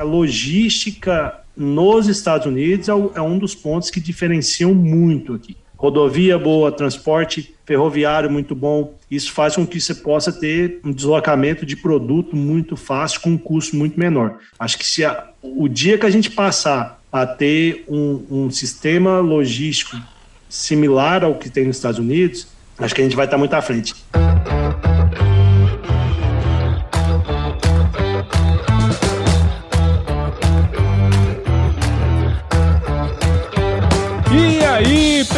a logística nos Estados Unidos é, é um dos pontos que diferenciam muito aqui. Rodovia boa, transporte ferroviário muito bom. Isso faz com que você possa ter um deslocamento de produto muito fácil com um custo muito menor. Acho que se a, o dia que a gente passar a ter um, um sistema logístico similar ao que tem nos Estados Unidos, acho que a gente vai estar muito à frente.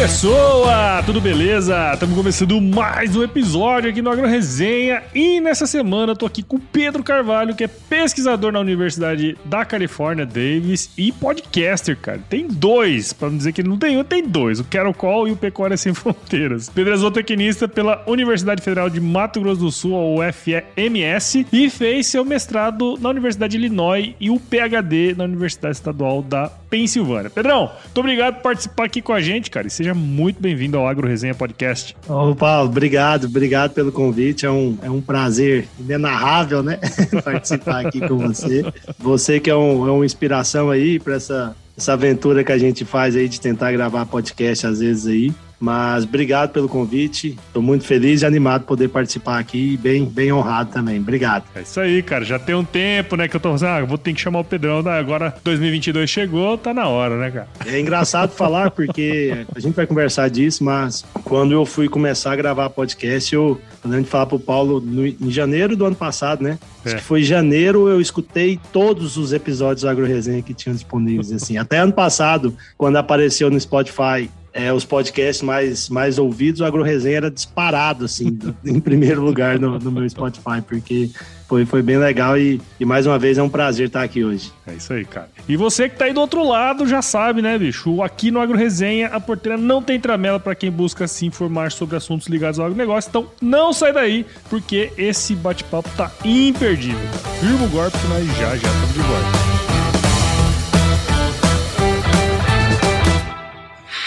Pessoa! Tudo beleza? Estamos começando mais um episódio aqui no Agro Resenha e nessa semana eu tô aqui com o Pedro Carvalho, que é pesquisador na Universidade da Califórnia, Davis e podcaster, cara. Tem dois, para não dizer que não tem um, tem dois, o Carol Call e o Pecuária Sem Fronteiras. Pedro é zootecnista pela Universidade Federal de Mato Grosso do Sul, a UFMS, e fez seu mestrado na Universidade de Illinois e o PhD na Universidade Estadual da Pensilvânia. Pedrão, muito obrigado por participar aqui com a gente, cara, e seja muito bem-vindo ao Agro Resenha Podcast. Ô, Paulo, obrigado, obrigado pelo convite. É um, é um prazer inenarrável, né? Participar aqui com você. Você que é, um, é uma inspiração aí para essa, essa aventura que a gente faz aí de tentar gravar podcast às vezes aí. Mas obrigado pelo convite. Estou muito feliz e animado de poder participar aqui e bem, bem honrado também. Obrigado. É isso aí, cara. Já tem um tempo, né, que eu tô assim, ah, vou ter que chamar o Pedrão. Né? Agora 2022 chegou, tá na hora, né, cara? É engraçado falar porque a gente vai conversar disso, mas quando eu fui começar a gravar podcast, eu lembro de falar pro Paulo no, em janeiro do ano passado, né? É. Acho que foi janeiro eu escutei todos os episódios do Agro Resenha que tinham disponíveis, assim. Até ano passado, quando apareceu no Spotify é, os podcasts mais, mais ouvidos, o AgroResenha era disparado, assim, em primeiro lugar no, no, meu Spotify, porque foi, foi bem legal e, e, mais uma vez é um prazer estar aqui hoje. É isso aí, cara. E você que tá aí do outro lado já sabe, né, bicho? Aqui no AgroResenha, a porteira não tem tramela para quem busca se informar sobre assuntos ligados ao agronegócio, então não sai daí, porque esse bate-papo tá imperdível. Firma o golpe nós já já estamos de volta.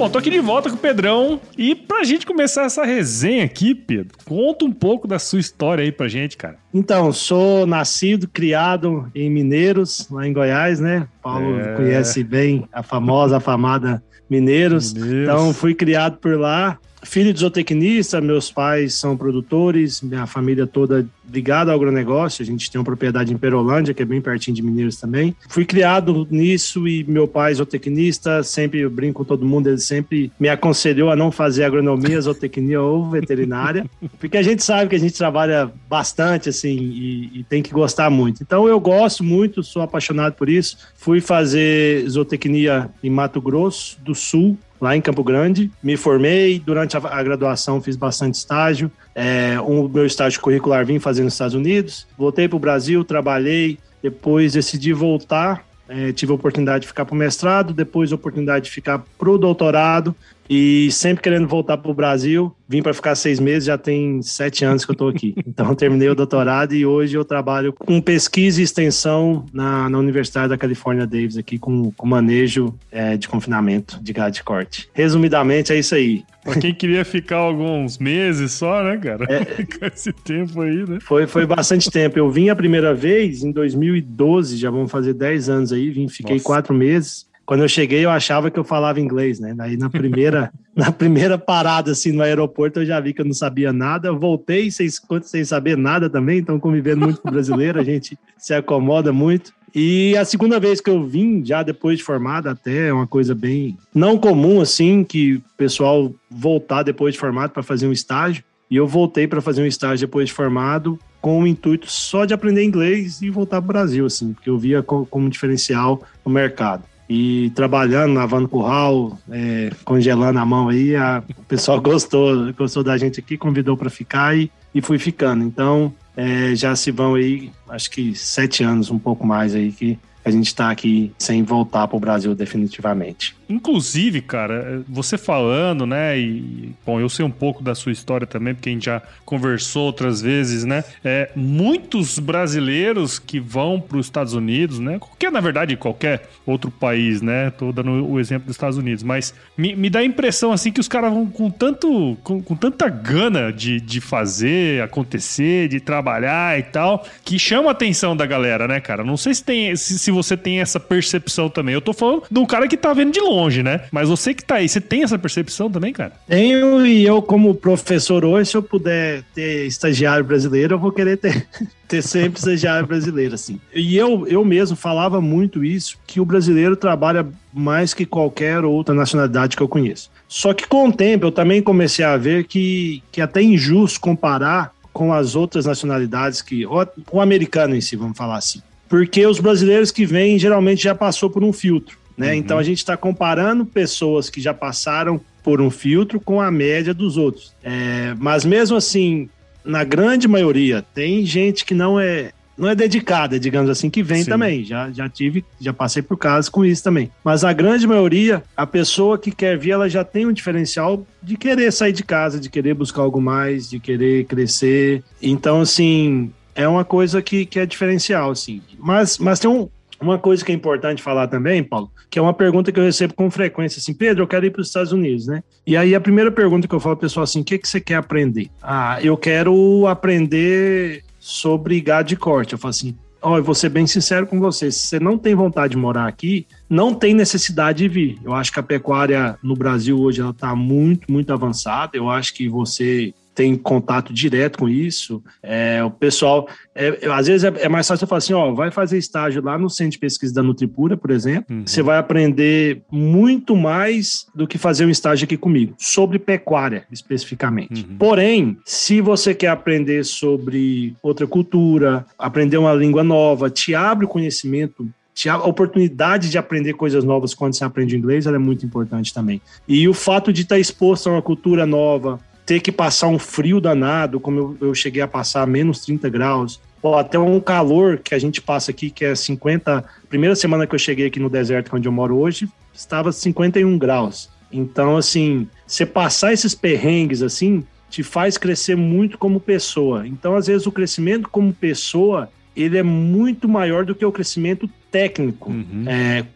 Bom, tô aqui de volta com o Pedrão e pra gente começar essa resenha aqui, Pedro, conta um pouco da sua história aí pra gente, cara. Então, sou nascido, criado em Mineiros, lá em Goiás, né? Paulo é... conhece bem a famosa, afamada Mineiros. Mineiros. Então, fui criado por lá filho de zootecnista, meus pais são produtores, minha família toda ligada ao agronegócio. A gente tem uma propriedade em Perolândia, que é bem pertinho de Mineiros também. Fui criado nisso e meu pai zootecnista, sempre eu brinco com todo mundo, ele sempre me aconselhou a não fazer agronomia, zootecnia ou veterinária, porque a gente sabe que a gente trabalha bastante assim e, e tem que gostar muito. Então eu gosto muito, sou apaixonado por isso. Fui fazer zootecnia em Mato Grosso do Sul, lá em Campo Grande. Me formei, durante a, a graduação fiz bastante estágio. É, um meu estágio curricular vim fazer nos Estados Unidos. Voltei para o Brasil, trabalhei, depois decidi voltar. É, tive a oportunidade de ficar para o mestrado, depois a oportunidade de ficar para o doutorado. E sempre querendo voltar para o Brasil. Vim para ficar seis meses, já tem sete anos que eu estou aqui. Então, terminei o doutorado e hoje eu trabalho com pesquisa e extensão na, na Universidade da Califórnia Davis, aqui com, com manejo é, de confinamento de gado de corte. Resumidamente, é isso aí. Pra quem queria ficar alguns meses só, né, cara? É, com esse tempo aí, né? Foi, foi bastante tempo. Eu vim a primeira vez em 2012, já vamos fazer 10 anos aí. Vim, fiquei Nossa. quatro meses. Quando eu cheguei, eu achava que eu falava inglês, né? Aí na primeira, na primeira parada, assim, no aeroporto, eu já vi que eu não sabia nada. Eu voltei sem, sem saber nada também, então convivendo muito com brasileiro, a gente se acomoda muito. E a segunda vez que eu vim, já depois de formado, até é uma coisa bem não comum, assim, que o pessoal voltar depois de formado para fazer um estágio. E eu voltei para fazer um estágio depois de formado, com o intuito só de aprender inglês e voltar para o Brasil, assim, porque eu via como, como diferencial no mercado e trabalhando, lavando curral, é, congelando a mão aí, a, o pessoal gostou, gostou da gente aqui, convidou para ficar e, e fui ficando. Então, é, já se vão aí, acho que sete anos, um pouco mais aí, que a gente está aqui sem voltar para o Brasil definitivamente. Inclusive, cara, você falando, né? E, bom, eu sei um pouco da sua história também, porque a gente já conversou outras vezes, né? É, muitos brasileiros que vão para os Estados Unidos, né? Qualquer, na verdade, qualquer outro país, né? Tô dando o exemplo dos Estados Unidos, mas me, me dá a impressão, assim, que os caras vão com tanto, com, com tanta gana de, de fazer acontecer, de trabalhar e tal, que chama a atenção da galera, né, cara? Não sei se, tem, se, se você tem essa percepção também. Eu tô falando de um cara que tá vendo de longe né? Mas você que tá aí, você tem essa percepção também, cara? Tenho, e eu, como professor hoje, se eu puder ter estagiário brasileiro, eu vou querer ter, ter sempre estagiário brasileiro, assim. E eu, eu mesmo falava muito isso, que o brasileiro trabalha mais que qualquer outra nacionalidade que eu conheço. Só que com o tempo eu também comecei a ver que, que é até injusto comparar com as outras nacionalidades que. O americano em si, vamos falar assim. Porque os brasileiros que vêm geralmente já passou por um filtro. Né? Uhum. Então a gente está comparando pessoas que já passaram por um filtro com a média dos outros. É, mas mesmo assim, na grande maioria, tem gente que não é não é dedicada, digamos assim, que vem Sim. também. Já, já tive, já passei por casos com isso também. Mas a grande maioria, a pessoa que quer vir, ela já tem um diferencial de querer sair de casa, de querer buscar algo mais, de querer crescer. Então, assim, é uma coisa que, que é diferencial, assim. Mas, mas tem um, uma coisa que é importante falar também, Paulo, que é uma pergunta que eu recebo com frequência, assim, Pedro, eu quero ir para os Estados Unidos, né? E aí a primeira pergunta que eu falo pessoal assim, o que, que você quer aprender? Ah, eu quero aprender sobre gado de corte. Eu falo assim, ó, eu vou ser bem sincero com você, se você não tem vontade de morar aqui, não tem necessidade de vir. Eu acho que a pecuária no Brasil hoje ela está muito, muito avançada. Eu acho que você tem contato direto com isso. É, o pessoal, é, às vezes é, é, mais fácil eu falar assim, ó, vai fazer estágio lá no Centro de Pesquisa da Nutripura, por exemplo, uhum. você vai aprender muito mais do que fazer um estágio aqui comigo, sobre pecuária, especificamente. Uhum. Porém, se você quer aprender sobre outra cultura, aprender uma língua nova, te abre o conhecimento a oportunidade de aprender coisas novas quando você aprende inglês ela é muito importante também. E o fato de estar exposto a uma cultura nova, ter que passar um frio danado, como eu, eu cheguei a passar menos 30 graus, ou até um calor que a gente passa aqui, que é 50. Primeira semana que eu cheguei aqui no deserto, onde eu moro hoje, estava 51 graus. Então, assim, você passar esses perrengues assim, te faz crescer muito como pessoa. Então, às vezes, o crescimento como pessoa ele é muito maior do que o crescimento técnico. Uhum. É,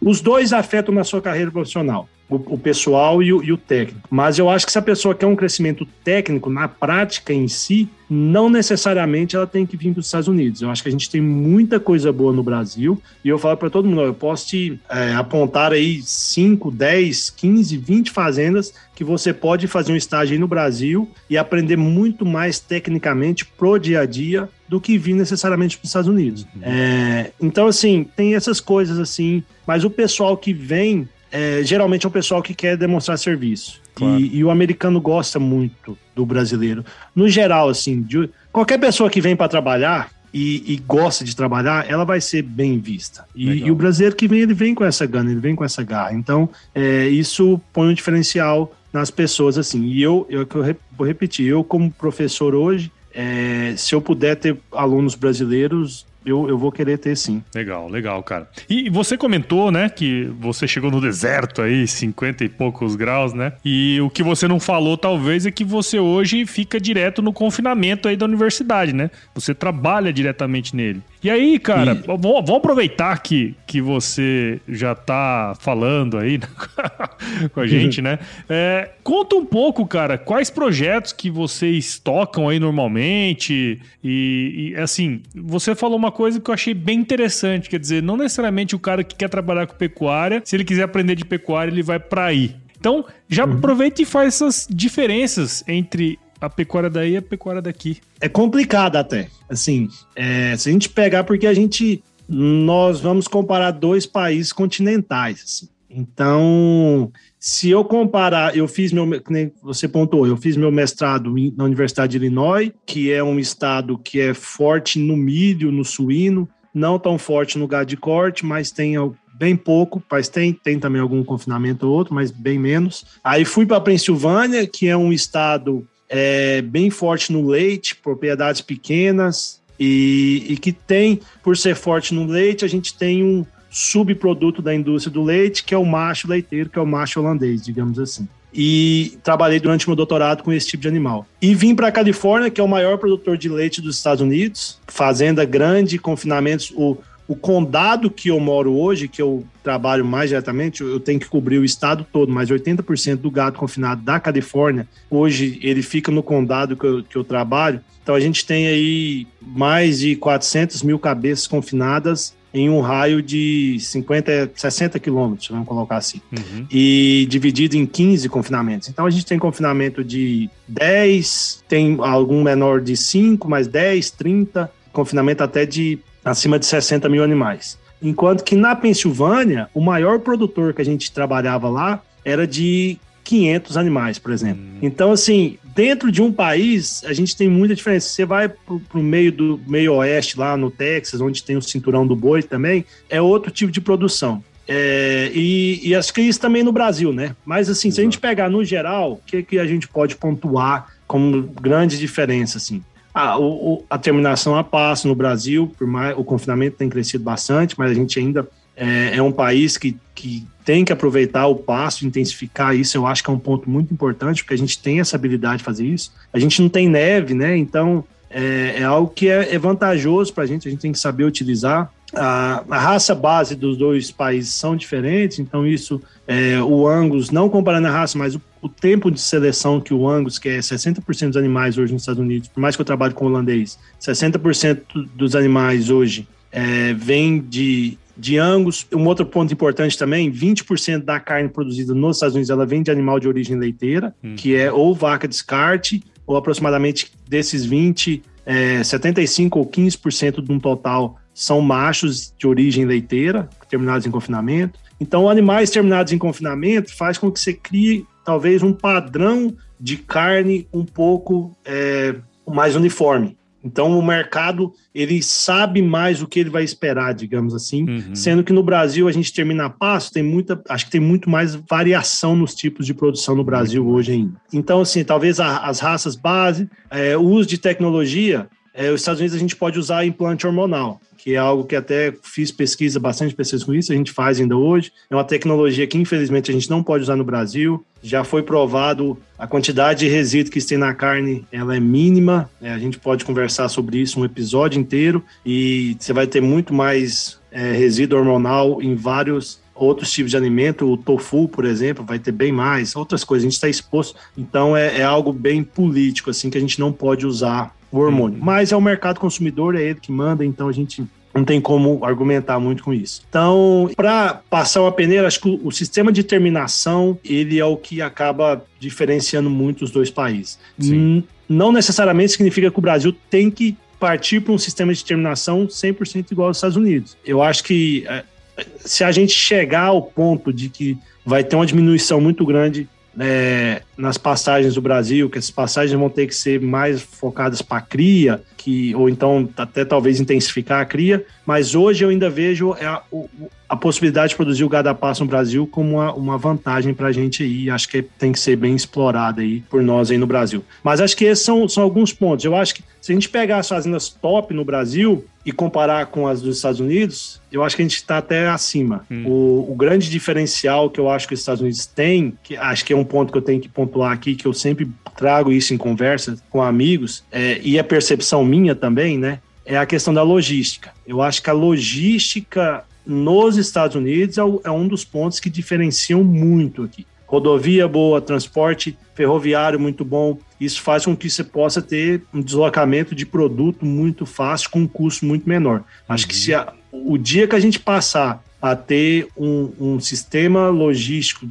Os dois afetam na sua carreira profissional o, o pessoal e o, e o, técnico. Mas eu acho que se a pessoa quer um crescimento técnico na prática em si, não necessariamente ela tem que vir para os Estados Unidos. Eu acho que a gente tem muita coisa boa no Brasil e eu falo para todo mundo, eu posso te é, apontar aí 5, 10, 15, 20 fazendas que você pode fazer um estágio aí no Brasil e aprender muito mais tecnicamente pro dia a dia do que vir necessariamente para os Estados Unidos. Uhum. É, então, assim, tem essas coisas assim, mas o pessoal que vem é, geralmente é o pessoal que quer demonstrar serviço. Claro. E, e, o americano gosta muito do brasileiro. No geral, assim, de, qualquer pessoa que vem para trabalhar e, e, gosta de trabalhar, ela vai ser bem vista. E, e, o brasileiro que vem, ele vem com essa gana, ele vem com essa garra. Então, é, isso põe um diferencial nas pessoas, assim. E eu, eu, eu vou repetir, eu como professor hoje, é, se eu puder ter alunos brasileiros, eu, eu vou querer ter sim. Legal, legal, cara. E você comentou, né, que você chegou no deserto aí, 50 e poucos graus, né? E o que você não falou, talvez, é que você hoje fica direto no confinamento aí da universidade, né? Você trabalha diretamente nele. E aí, cara, e... vamos, aproveitar que, que você já tá falando aí né, com a gente, né? É, conta um pouco, cara, quais projetos que vocês tocam aí normalmente e, e, assim, você falou uma coisa que eu achei bem interessante, quer dizer, não necessariamente o cara que quer trabalhar com pecuária, se ele quiser aprender de pecuária, ele vai para aí. Então, já uhum. aproveita e faz essas diferenças entre a pecuária daí e a pecuária daqui. É complicado até. Assim, é, se a gente pegar, porque a gente. Nós vamos comparar dois países continentais. Assim. Então, se eu comparar, eu fiz meu, você pontuou, eu fiz meu mestrado na Universidade de Illinois, que é um estado que é forte no milho, no suíno, não tão forte no gado de corte, mas tem bem pouco, mas tem, tem também algum confinamento ou outro, mas bem menos. Aí fui para Pensilvânia, que é um estado é, bem forte no leite, propriedades pequenas, e, e que tem, por ser forte no leite, a gente tem um subproduto da indústria do leite, que é o macho leiteiro, que é o macho holandês, digamos assim. E trabalhei durante meu doutorado com esse tipo de animal. E vim para a Califórnia, que é o maior produtor de leite dos Estados Unidos, fazenda grande, confinamentos. O, o condado que eu moro hoje, que eu trabalho mais diretamente, eu tenho que cobrir o estado todo, mas 80% do gado confinado da Califórnia, hoje ele fica no condado que eu, que eu trabalho. Então a gente tem aí mais de 400 mil cabeças confinadas em um raio de 50, 60 quilômetros, vamos colocar assim, uhum. e dividido em 15 confinamentos. Então a gente tem confinamento de 10, tem algum menor de 5, mais 10, 30, confinamento até de acima de 60 mil animais. Enquanto que na Pensilvânia, o maior produtor que a gente trabalhava lá era de 500 animais, por exemplo. Hum. Então, assim, dentro de um país, a gente tem muita diferença. Você vai para o meio do meio oeste, lá no Texas, onde tem o cinturão do boi também, é outro tipo de produção. É, e, e, acho que isso também no Brasil, né? Mas assim, Exato. se a gente pegar no geral, o que, que a gente pode pontuar como grande diferença, assim? Ah, o, o, a terminação a passo no Brasil, por mais, o confinamento tem crescido bastante, mas a gente ainda é, é um país que, que tem que aproveitar o passo, intensificar isso. Eu acho que é um ponto muito importante, porque a gente tem essa habilidade de fazer isso. A gente não tem neve, né? Então é, é algo que é, é vantajoso para a gente, a gente tem que saber utilizar. A, a, raça base dos dois países são diferentes, então isso, é, o Angus, não comparando a raça, mas o, o, tempo de seleção que o Angus, que é 60% dos animais hoje nos Estados Unidos, por mais que eu trabalhe com holandês, 60% dos animais hoje é, vem de, de Angus. Um outro ponto importante também, 20% da carne produzida nos Estados Unidos, ela vem de animal de origem leiteira, hum. que é ou vaca descarte, ou aproximadamente desses 20, é, 75 ou 15% de um total são machos de origem leiteira, terminados em confinamento. Então, animais terminados em confinamento faz com que você crie talvez um padrão de carne um pouco é, mais uniforme. Então o mercado ele sabe mais o que ele vai esperar, digamos assim, uhum. sendo que no Brasil a gente termina a passo, tem muita, acho que tem muito mais variação nos tipos de produção no Brasil uhum. hoje ainda. Então assim, talvez a, as raças base, é, o uso de tecnologia, é, os Estados Unidos a gente pode usar implante hormonal que é algo que até fiz pesquisa, bastante pesquisa com isso, a gente faz ainda hoje. É uma tecnologia que, infelizmente, a gente não pode usar no Brasil. Já foi provado a quantidade de resíduo que tem na carne, ela é mínima. É, a gente pode conversar sobre isso um episódio inteiro e você vai ter muito mais é, resíduo hormonal em vários outros tipos de alimento, o tofu, por exemplo, vai ter bem mais, outras coisas, a gente está exposto. Então é, é, algo bem político, assim, que a gente não pode usar o hormônio. Uhum. Mas é o mercado consumidor, é ele que manda, então a gente não tem como argumentar muito com isso. Então, para passar uma peneira, acho que o, sistema de terminação ele é o que acaba diferenciando muito os dois países. Não necessariamente significa que o Brasil tem que partir para um sistema de terminação 100% igual aos Estados Unidos. Eu acho que é, se a gente chegar ao ponto de que vai ter uma diminuição muito grande é, nas passagens do Brasil, que essas passagens vão ter que ser mais focadas para a cria, que, ou então até talvez intensificar a cria, mas hoje eu ainda vejo a, a possibilidade de produzir o gado a pasto no Brasil como uma, uma vantagem para a gente aí, acho que tem que ser bem explorada aí por nós aí no Brasil. Mas acho que esses são, são alguns pontos. Eu acho que se a gente pegar as fazendas top no Brasil e comparar com as dos Estados Unidos, eu acho que a gente está até acima. Hum. O, o, grande diferencial que eu acho que os Estados Unidos têm, que acho que é um ponto que eu tenho que pontuar aqui, que eu sempre trago isso em conversa com amigos, é, e a percepção minha também, né? É a questão da logística. Eu acho que a logística nos Estados Unidos é, é um dos pontos que diferenciam muito aqui rodovia boa, transporte ferroviário muito bom. Isso faz com que você possa ter um deslocamento de produto muito fácil com um custo muito menor. Acho que se a, o dia que a gente passar a ter um, um, sistema logístico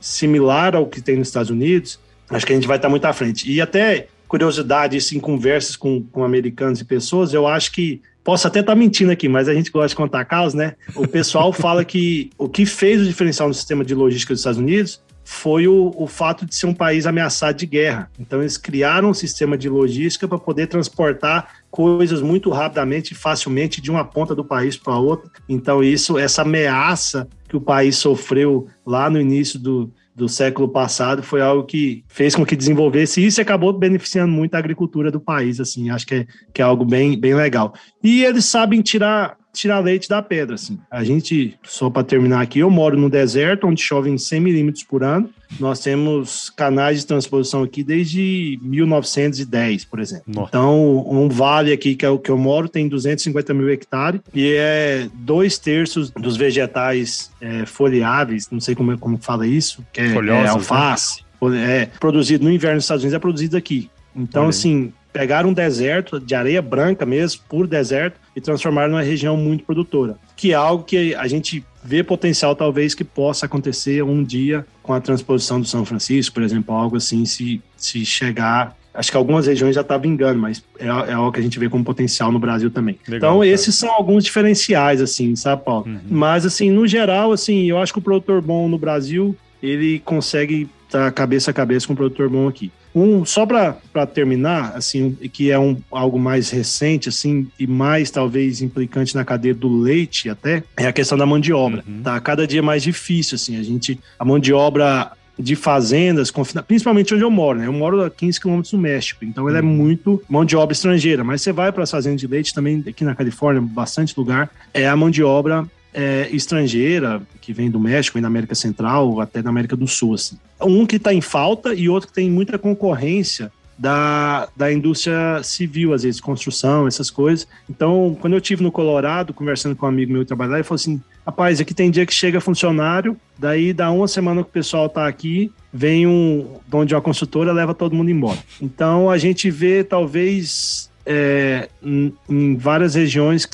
similar ao que tem nos Estados Unidos, acho que a gente vai estar muito à frente. E até curiosidade, isso em conversas com, com americanos e pessoas, eu acho que Posso até estar mentindo aqui, mas a gente gosta de contar caos, né? O pessoal fala que o que fez o diferencial no sistema de logística dos Estados Unidos foi o, o fato de ser um país ameaçado de guerra. Então, eles criaram um sistema de logística para poder transportar coisas muito rapidamente e facilmente de uma ponta do país para outra. Então, isso, essa ameaça que o país sofreu lá no início do, do século passado foi algo que fez com que desenvolvesse isso e acabou beneficiando muito a agricultura do país, assim, acho que é, que é algo bem, bem legal. E eles sabem tirar tirar leite da pedra, assim. A gente, só para terminar aqui, eu moro no deserto, onde chove em 100 milímetros por ano. Nós temos canais de transposição aqui desde 1910, por exemplo. Nossa. Então, um vale aqui que é o que eu moro tem 250 mil hectares e é dois terços dos vegetais é, folheáveis, não sei como, como fala isso, que é, é alface, né? é produzido no inverno nos Estados Unidos, é produzido aqui. Então, assim, pegaram um deserto de areia branca mesmo, puro deserto, e transformaram numa região muito produtora. Que é algo que a gente vê potencial, talvez, que possa acontecer um dia com a transposição do São Francisco, por exemplo, algo assim, se, se chegar. Acho que algumas regiões já está vingando, mas é, é, algo que a gente vê como potencial no Brasil também. Legal, então, cara. esses são alguns diferenciais, assim, sabe, Paulo? Uhum. Mas, assim, no geral, assim, eu acho que o produtor bom no Brasil, ele consegue estar tá cabeça a cabeça com o produtor bom aqui. Um, só para terminar, assim, que é um, algo mais recente, assim, e mais talvez implicante na cadeia do leite até, é a questão da mão de obra. Uhum. Tá cada dia mais difícil, assim, a gente, a mão de obra de fazendas, principalmente onde eu moro, né? Eu moro a 15 quilômetros do México, então ele é uhum. muito mão de obra estrangeira, mas você vai para as fazendas de leite também, aqui na Califórnia, bastante lugar, é a mão de obra é, estrangeira, que vem do México, vem da América Central, até da América do Sul. Assim. Um que está em falta e outro que tem muita concorrência da, da indústria civil, às vezes, construção, essas coisas. Então, quando eu tive no Colorado, conversando com um amigo meu que trabalha lá, ele falou assim: rapaz, aqui tem dia que chega funcionário, daí dá uma semana que o pessoal está aqui, vem um dono de uma consultora, leva todo mundo embora. Então, a gente vê, talvez, é, em, em várias regiões,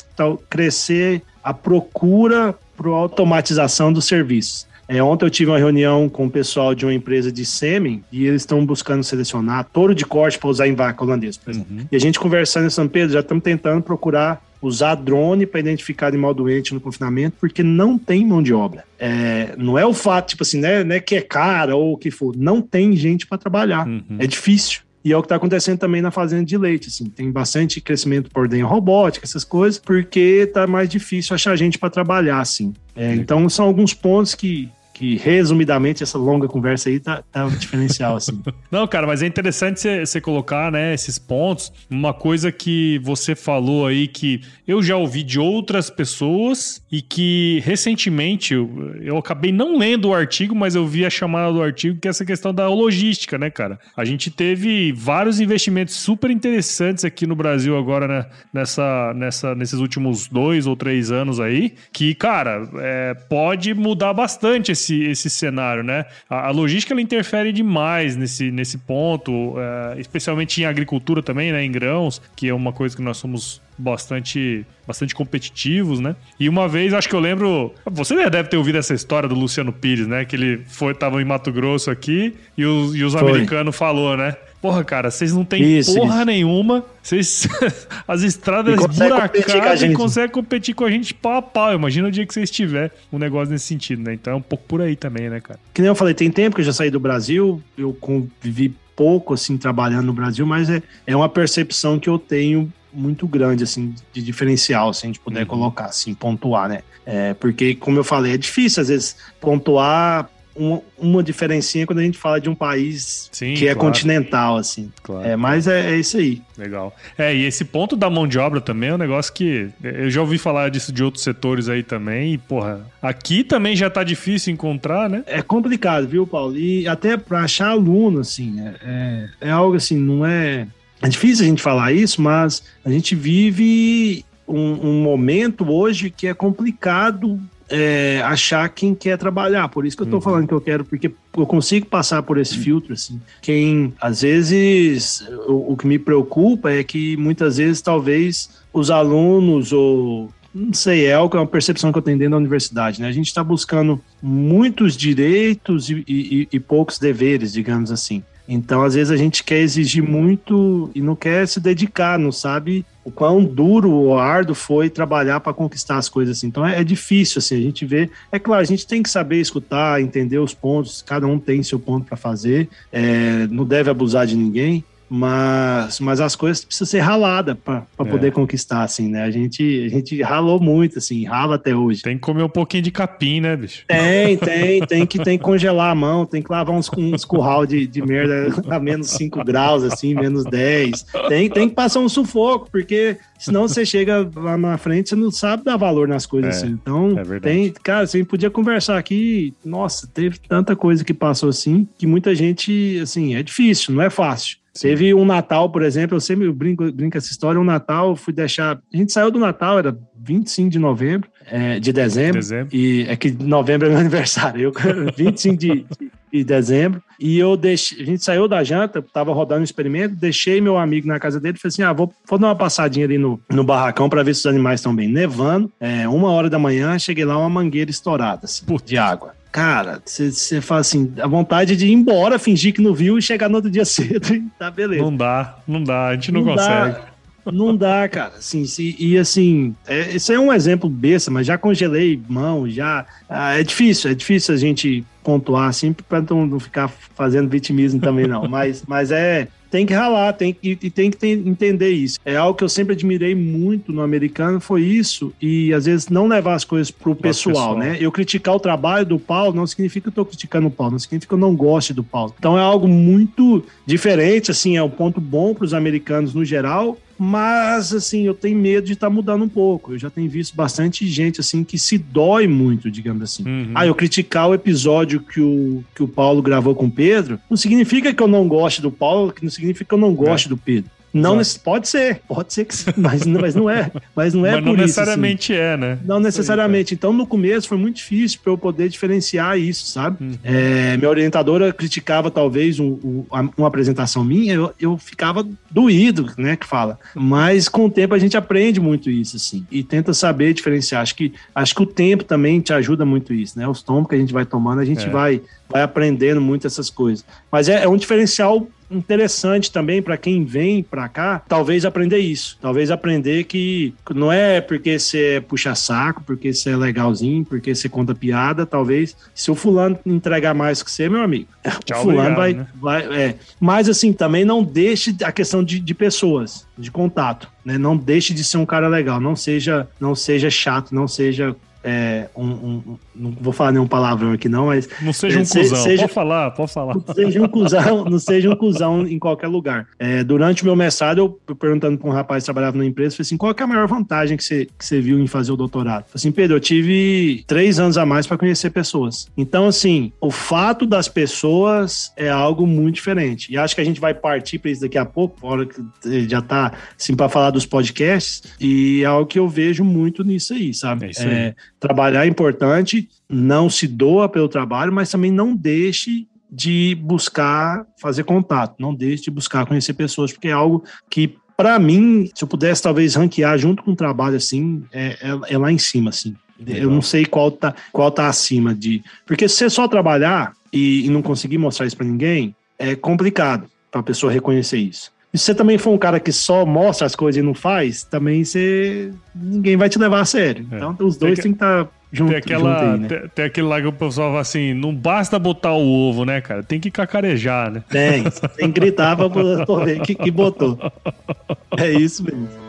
crescer a procura para automatização dos serviços. É, ontem eu tive uma reunião com o pessoal de uma empresa de sêmen e eles estão buscando selecionar touro de corte para usar em vaca holandesa, por exemplo. Uhum. E a gente conversando em São Pedro, já estamos tentando procurar usar drone para identificar animal doente no confinamento, porque não tem mão de obra. É, não é o fato, tipo assim, né, né, que é cara ou o que for, não tem gente para trabalhar. Uhum. É difícil. E é o que está acontecendo também na fazenda de leite, assim, tem bastante crescimento por dentro robótica, essas coisas, porque está mais difícil achar gente para trabalhar, assim. É, então são alguns pontos que que resumidamente essa longa conversa aí tá, tá um diferencial, assim. Não, cara, mas é interessante você colocar, né, esses pontos. Uma coisa que você falou aí que eu já ouvi de outras pessoas e que recentemente eu, eu acabei não lendo o artigo, mas eu vi a chamada do artigo, que é essa questão da logística, né, cara? A gente teve vários investimentos super interessantes aqui no Brasil agora, né, nessa, nessa, nesses últimos dois ou três anos aí, que, cara, é, pode mudar bastante esse esse, cenário, né? A, a logística ela interfere demais nesse, nesse ponto, é, especialmente em agricultura também, né? Em grãos, que é uma coisa que nós somos bastante bastante competitivos, né? E uma vez, acho que eu lembro, você deve ter ouvido essa história do Luciano Pires, né? Que ele foi tava em Mato Grosso aqui e os, e os americanos falou, né? Porra, cara, vocês não têm isso, porra isso. nenhuma. Vocês. As estradas buracadas e conseguem competir com a gente pau a pau. Imagina o dia que vocês tiver um negócio nesse sentido, né? Então é um pouco por aí também, né, cara? Que nem eu falei, tem tempo que eu já saí do Brasil, eu convivi pouco, assim, trabalhando no Brasil, mas é, é uma percepção que eu tenho muito grande, assim, de diferencial, se a gente puder uhum. colocar, assim, pontuar, né? É, porque, como eu falei, é difícil, às vezes, pontuar uma, uma diferencinha quando a gente fala de um país Sim, que é claro. continental, assim. Claro. É, mas é, é, isso aí. Legal. É, e esse ponto da mão de obra também é um negócio que eu já ouvi falar disso de outros setores aí também, e, porra, aqui também já tá difícil encontrar, né? É complicado, viu, Paulo? E até para achar aluno, assim, é, é, é algo assim, não é. É difícil a gente falar isso, mas a gente vive um, um momento hoje que é complicado é, achar quem quer trabalhar. Por isso que eu tô uhum. falando que eu quero, porque eu consigo passar por esse filtro, assim. Quem, às vezes, o, o que me preocupa é que muitas vezes, talvez, os alunos ou não sei, é é uma percepção que eu tenho dentro da universidade, né? A gente está buscando muitos direitos e, e, e, poucos deveres, digamos assim. Então, às vezes, a gente quer exigir muito e não quer se dedicar, não sabe o quão duro ou árduo foi trabalhar para conquistar as coisas assim. Então é, é, difícil assim, a gente vê. É claro, a gente tem que saber escutar, entender os pontos, cada um tem seu ponto para fazer, é, não deve abusar de ninguém, mas, mas as coisas precisam ser raladas para é. poder conquistar, assim, né? A gente, a gente ralou muito, assim, rala até hoje. Tem que comer um pouquinho de capim, né, bicho? Tem, tem, tem que, tem que congelar a mão, tem que lavar uns, uns curral de, de merda a menos 5 graus, assim, menos 10. Tem, tem que passar um sufoco, porque senão você chega lá na frente, você não sabe dar valor nas coisas, é, assim. Então, é tem, cara, você podia conversar aqui, nossa, teve tanta coisa que passou assim, que muita gente, assim, é difícil, não é fácil. Teve um Natal, por exemplo, eu sempre brinco, brinco essa história, um Natal, fui deixar... A gente saiu do Natal, era 25 de novembro, é, de dezembro, dezembro, e é que novembro é meu aniversário, eu 25 de, de, de dezembro, e eu deixei, a gente saiu da janta, tava rodando um experimento, deixei meu amigo na casa dele, falei assim, ah, vou, vou dar uma passadinha ali no, no barracão para ver se os animais estão bem. Nevando, é, uma hora da manhã, cheguei lá, uma mangueira estourada, assim, de água. Cara, você fala assim, a vontade de ir embora, fingir que não viu e chegar no outro dia cedo e tá beleza. Não dá, não dá, a gente não, não consegue. Dá, não dá, cara. Assim, se, e assim, é, esse é um exemplo besta, mas já congelei mão, já. Ah, é difícil, é difícil a gente pontuar assim, para não, não ficar fazendo vitimismo também, não. Mas, mas é tem que ralar, tem que, e tem que ter, entender isso. É algo que eu sempre admirei muito no americano, foi isso, e às vezes não levar as coisas pro pessoal, pessoal, né? Eu criticar o trabalho do Paulo não significa que eu tô criticando o Paulo, não significa que eu não goste do Paulo. Então é algo muito diferente, assim, é um ponto bom para os americanos no geral, mas assim, eu tenho medo de estar tá mudando um pouco. Eu já tenho visto bastante gente assim que se dói muito, digamos assim. Uhum. Ah, eu criticar o episódio que o, que o Paulo gravou com o Pedro, não significa que eu não goste do Paulo, que não significa que eu não goste é. do Pedro. Não, pode ser, pode ser que sim, mas, mas não é. Mas não é mas por não isso. Assim. necessariamente assim. é, né? Não necessariamente. Então, no começo foi muito difícil para eu poder diferenciar isso, sabe? Uhum. É, minha orientadora criticava talvez um, um, uma apresentação minha, eu, eu ficava doído, né? Que fala. Mas com o tempo a gente aprende muito isso, assim, e tenta saber diferenciar. Acho que, acho que o tempo também te ajuda muito isso, né? Os tombos que a gente vai tomando, a gente é. vai, vai aprendendo muito essas coisas. Mas é, é um diferencial interessante também para quem vem para cá, talvez aprender isso. Talvez aprender que não é porque você é puxa saco, porque você é legalzinho, porque você conta piada, talvez se o fulano entregar mais que você, meu amigo, Tchau, o fulano obrigado, vai, né? vai é. Mas assim, também não deixe a questão de, de pessoas, de contato, né? Não deixe de ser um cara legal, não seja, não seja chato, não seja é, um, um, não vou falar nenhum palavrão aqui não, mas... Não seja um se, cuzão, seja, pode falar, pode falar. Não seja um cuzão, não seja um cuzão em qualquer lugar. É, durante o meu mestrado, eu perguntando para um rapaz que trabalhava na empresa, falei assim, qual é a maior vantagem que você, que você viu em fazer o doutorado? Falei assim, Pedro, eu tive três anos a mais para conhecer pessoas. Então, assim, o fato das pessoas é algo muito diferente. E acho que a gente vai partir para isso daqui a pouco, hora que já tá, assim, para falar dos podcasts, e é algo que eu vejo muito nisso aí, sabe? É isso aí. É, trabalhar é importante, não se doa pelo trabalho, mas também não deixe de buscar fazer contato, não deixe de buscar conhecer pessoas, porque é algo que para mim, se eu pudesse talvez ranquear junto com o trabalho assim, é, é, é lá em cima assim. Legal. Eu não sei qual tá, qual tá acima de. Porque se você só trabalhar e, e não conseguir mostrar isso para ninguém, é complicado. para a pessoa reconhecer isso. E se você também for um cara que só mostra as coisas e não faz, também você ninguém vai te levar a sério. É. Então os dois têm que estar tá junto, tem, aquela, aí, né? tem, tem, aquele lá que o pessoal fala assim: não basta botar o ovo, né, cara? Tem que cacarejar, né? Tem, tem que gritar pra ver que, que botou. É isso mesmo.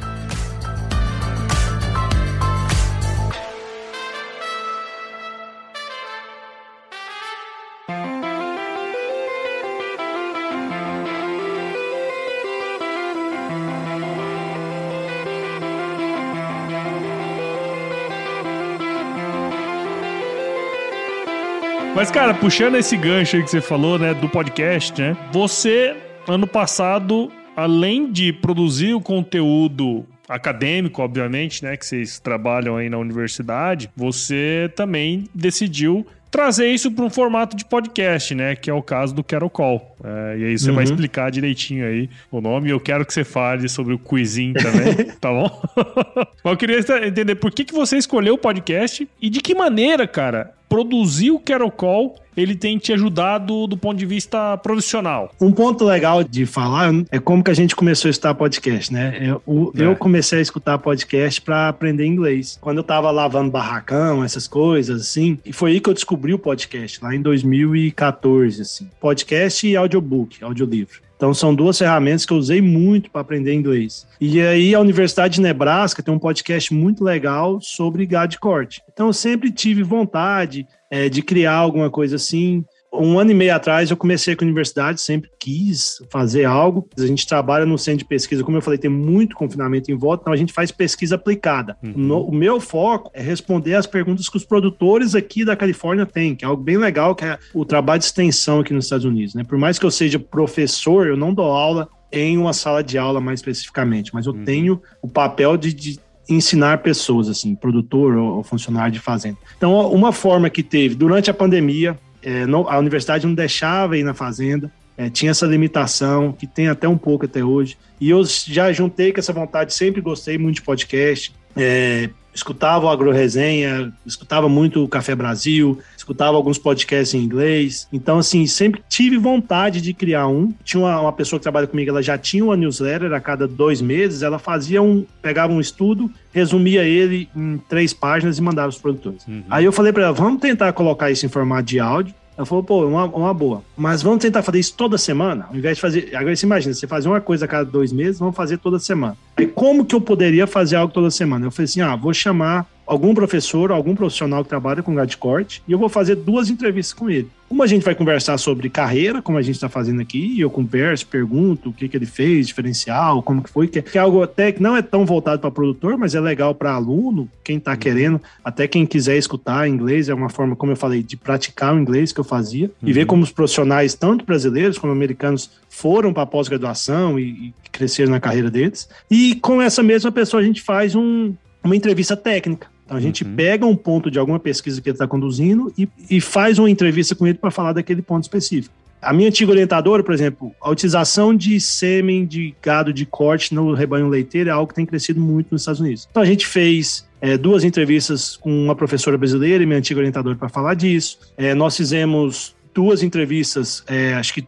Mas, cara, puxando esse gancho aí que você falou, né, do podcast, né? Você, ano passado, além de produzir o conteúdo acadêmico, obviamente, né, que vocês trabalham aí na universidade, você também decidiu trazer isso para um formato de podcast, né? Que é o caso do Quero Call. É, e aí você uhum. vai explicar direitinho aí o nome. Eu quero que você fale sobre o Quizinho também, tá bom? Mas eu queria entender por que, que você escolheu o podcast e de que maneira, cara, produzir o Call ele tem te ajudado do ponto de vista profissional? Um ponto legal de falar é como que a gente começou a escutar podcast, né? Eu, eu é. comecei a escutar podcast para aprender inglês. Quando eu tava lavando barracão, essas coisas, assim, e foi aí que eu descobri o podcast, lá em 2014, assim. Podcast e audiobook, audiolivro. Então são duas ferramentas que eu usei muito para aprender inglês. E aí a Universidade de Nebraska tem um podcast muito legal sobre gado corte. Então eu sempre tive vontade é, de criar alguma coisa assim. Um ano e meio atrás eu comecei com a universidade, sempre quis fazer algo. A gente trabalha no centro de pesquisa, como eu falei, tem muito confinamento em volta, então a gente faz pesquisa aplicada. Uhum. No, o meu foco é responder as perguntas que os produtores aqui da Califórnia têm, que é algo bem legal, que é o trabalho de extensão aqui nos Estados Unidos. Né? Por mais que eu seja professor, eu não dou aula em uma sala de aula mais especificamente, mas eu uhum. tenho o papel de, de ensinar pessoas, assim, produtor ou funcionário de fazenda. Então, uma forma que teve durante a pandemia, é, não, a universidade não deixava ir na fazenda, é, tinha essa limitação, que tem até um pouco até hoje. E eu já juntei com essa vontade, sempre gostei muito de podcast. É, escutava o Agro Resenha, escutava muito o Café Brasil, escutava alguns podcasts em inglês. Então, assim, sempre tive vontade de criar um. Tinha uma, uma, pessoa que trabalha comigo, ela já tinha uma newsletter a cada dois meses, ela fazia um, pegava um estudo, resumia ele em três páginas e mandava os produtores. Uhum. Aí eu falei para ela, vamos tentar colocar isso em formato de áudio. Ela falou, pô, uma, uma boa. Mas vamos tentar fazer isso toda semana? Ao invés de fazer. Agora você imagina, você fazer uma coisa a cada dois meses, vamos fazer toda semana. Aí como que eu poderia fazer algo toda semana? Eu falei assim: ah, vou chamar algum professor, algum profissional que trabalha com gado corte, e eu vou fazer duas entrevistas com ele. Uma a gente vai conversar sobre carreira, como a gente está fazendo aqui, e eu converso, pergunto o que, que ele fez, diferencial, como que foi, que, é algo até que não é tão voltado para produtor, mas é legal para aluno, quem está uhum. querendo, até quem quiser escutar inglês, é uma forma, como eu falei, de praticar o inglês que eu fazia, uhum. e ver como os profissionais, tanto brasileiros como americanos, foram para pós-graduação e, e cresceram na carreira deles. E com essa mesma pessoa a gente faz um, uma entrevista técnica. Então a gente uhum. pega um ponto de alguma pesquisa que ele está conduzindo e, e faz uma entrevista com ele para falar daquele ponto específico. A minha antiga orientadora, por exemplo, a utilização de sêmen de gado de corte no rebanho leiteiro é algo que tem crescido muito nos Estados Unidos. Então a gente fez é, duas entrevistas com uma professora brasileira e minha antiga orientadora para falar disso. É, nós fizemos duas entrevistas, é, acho que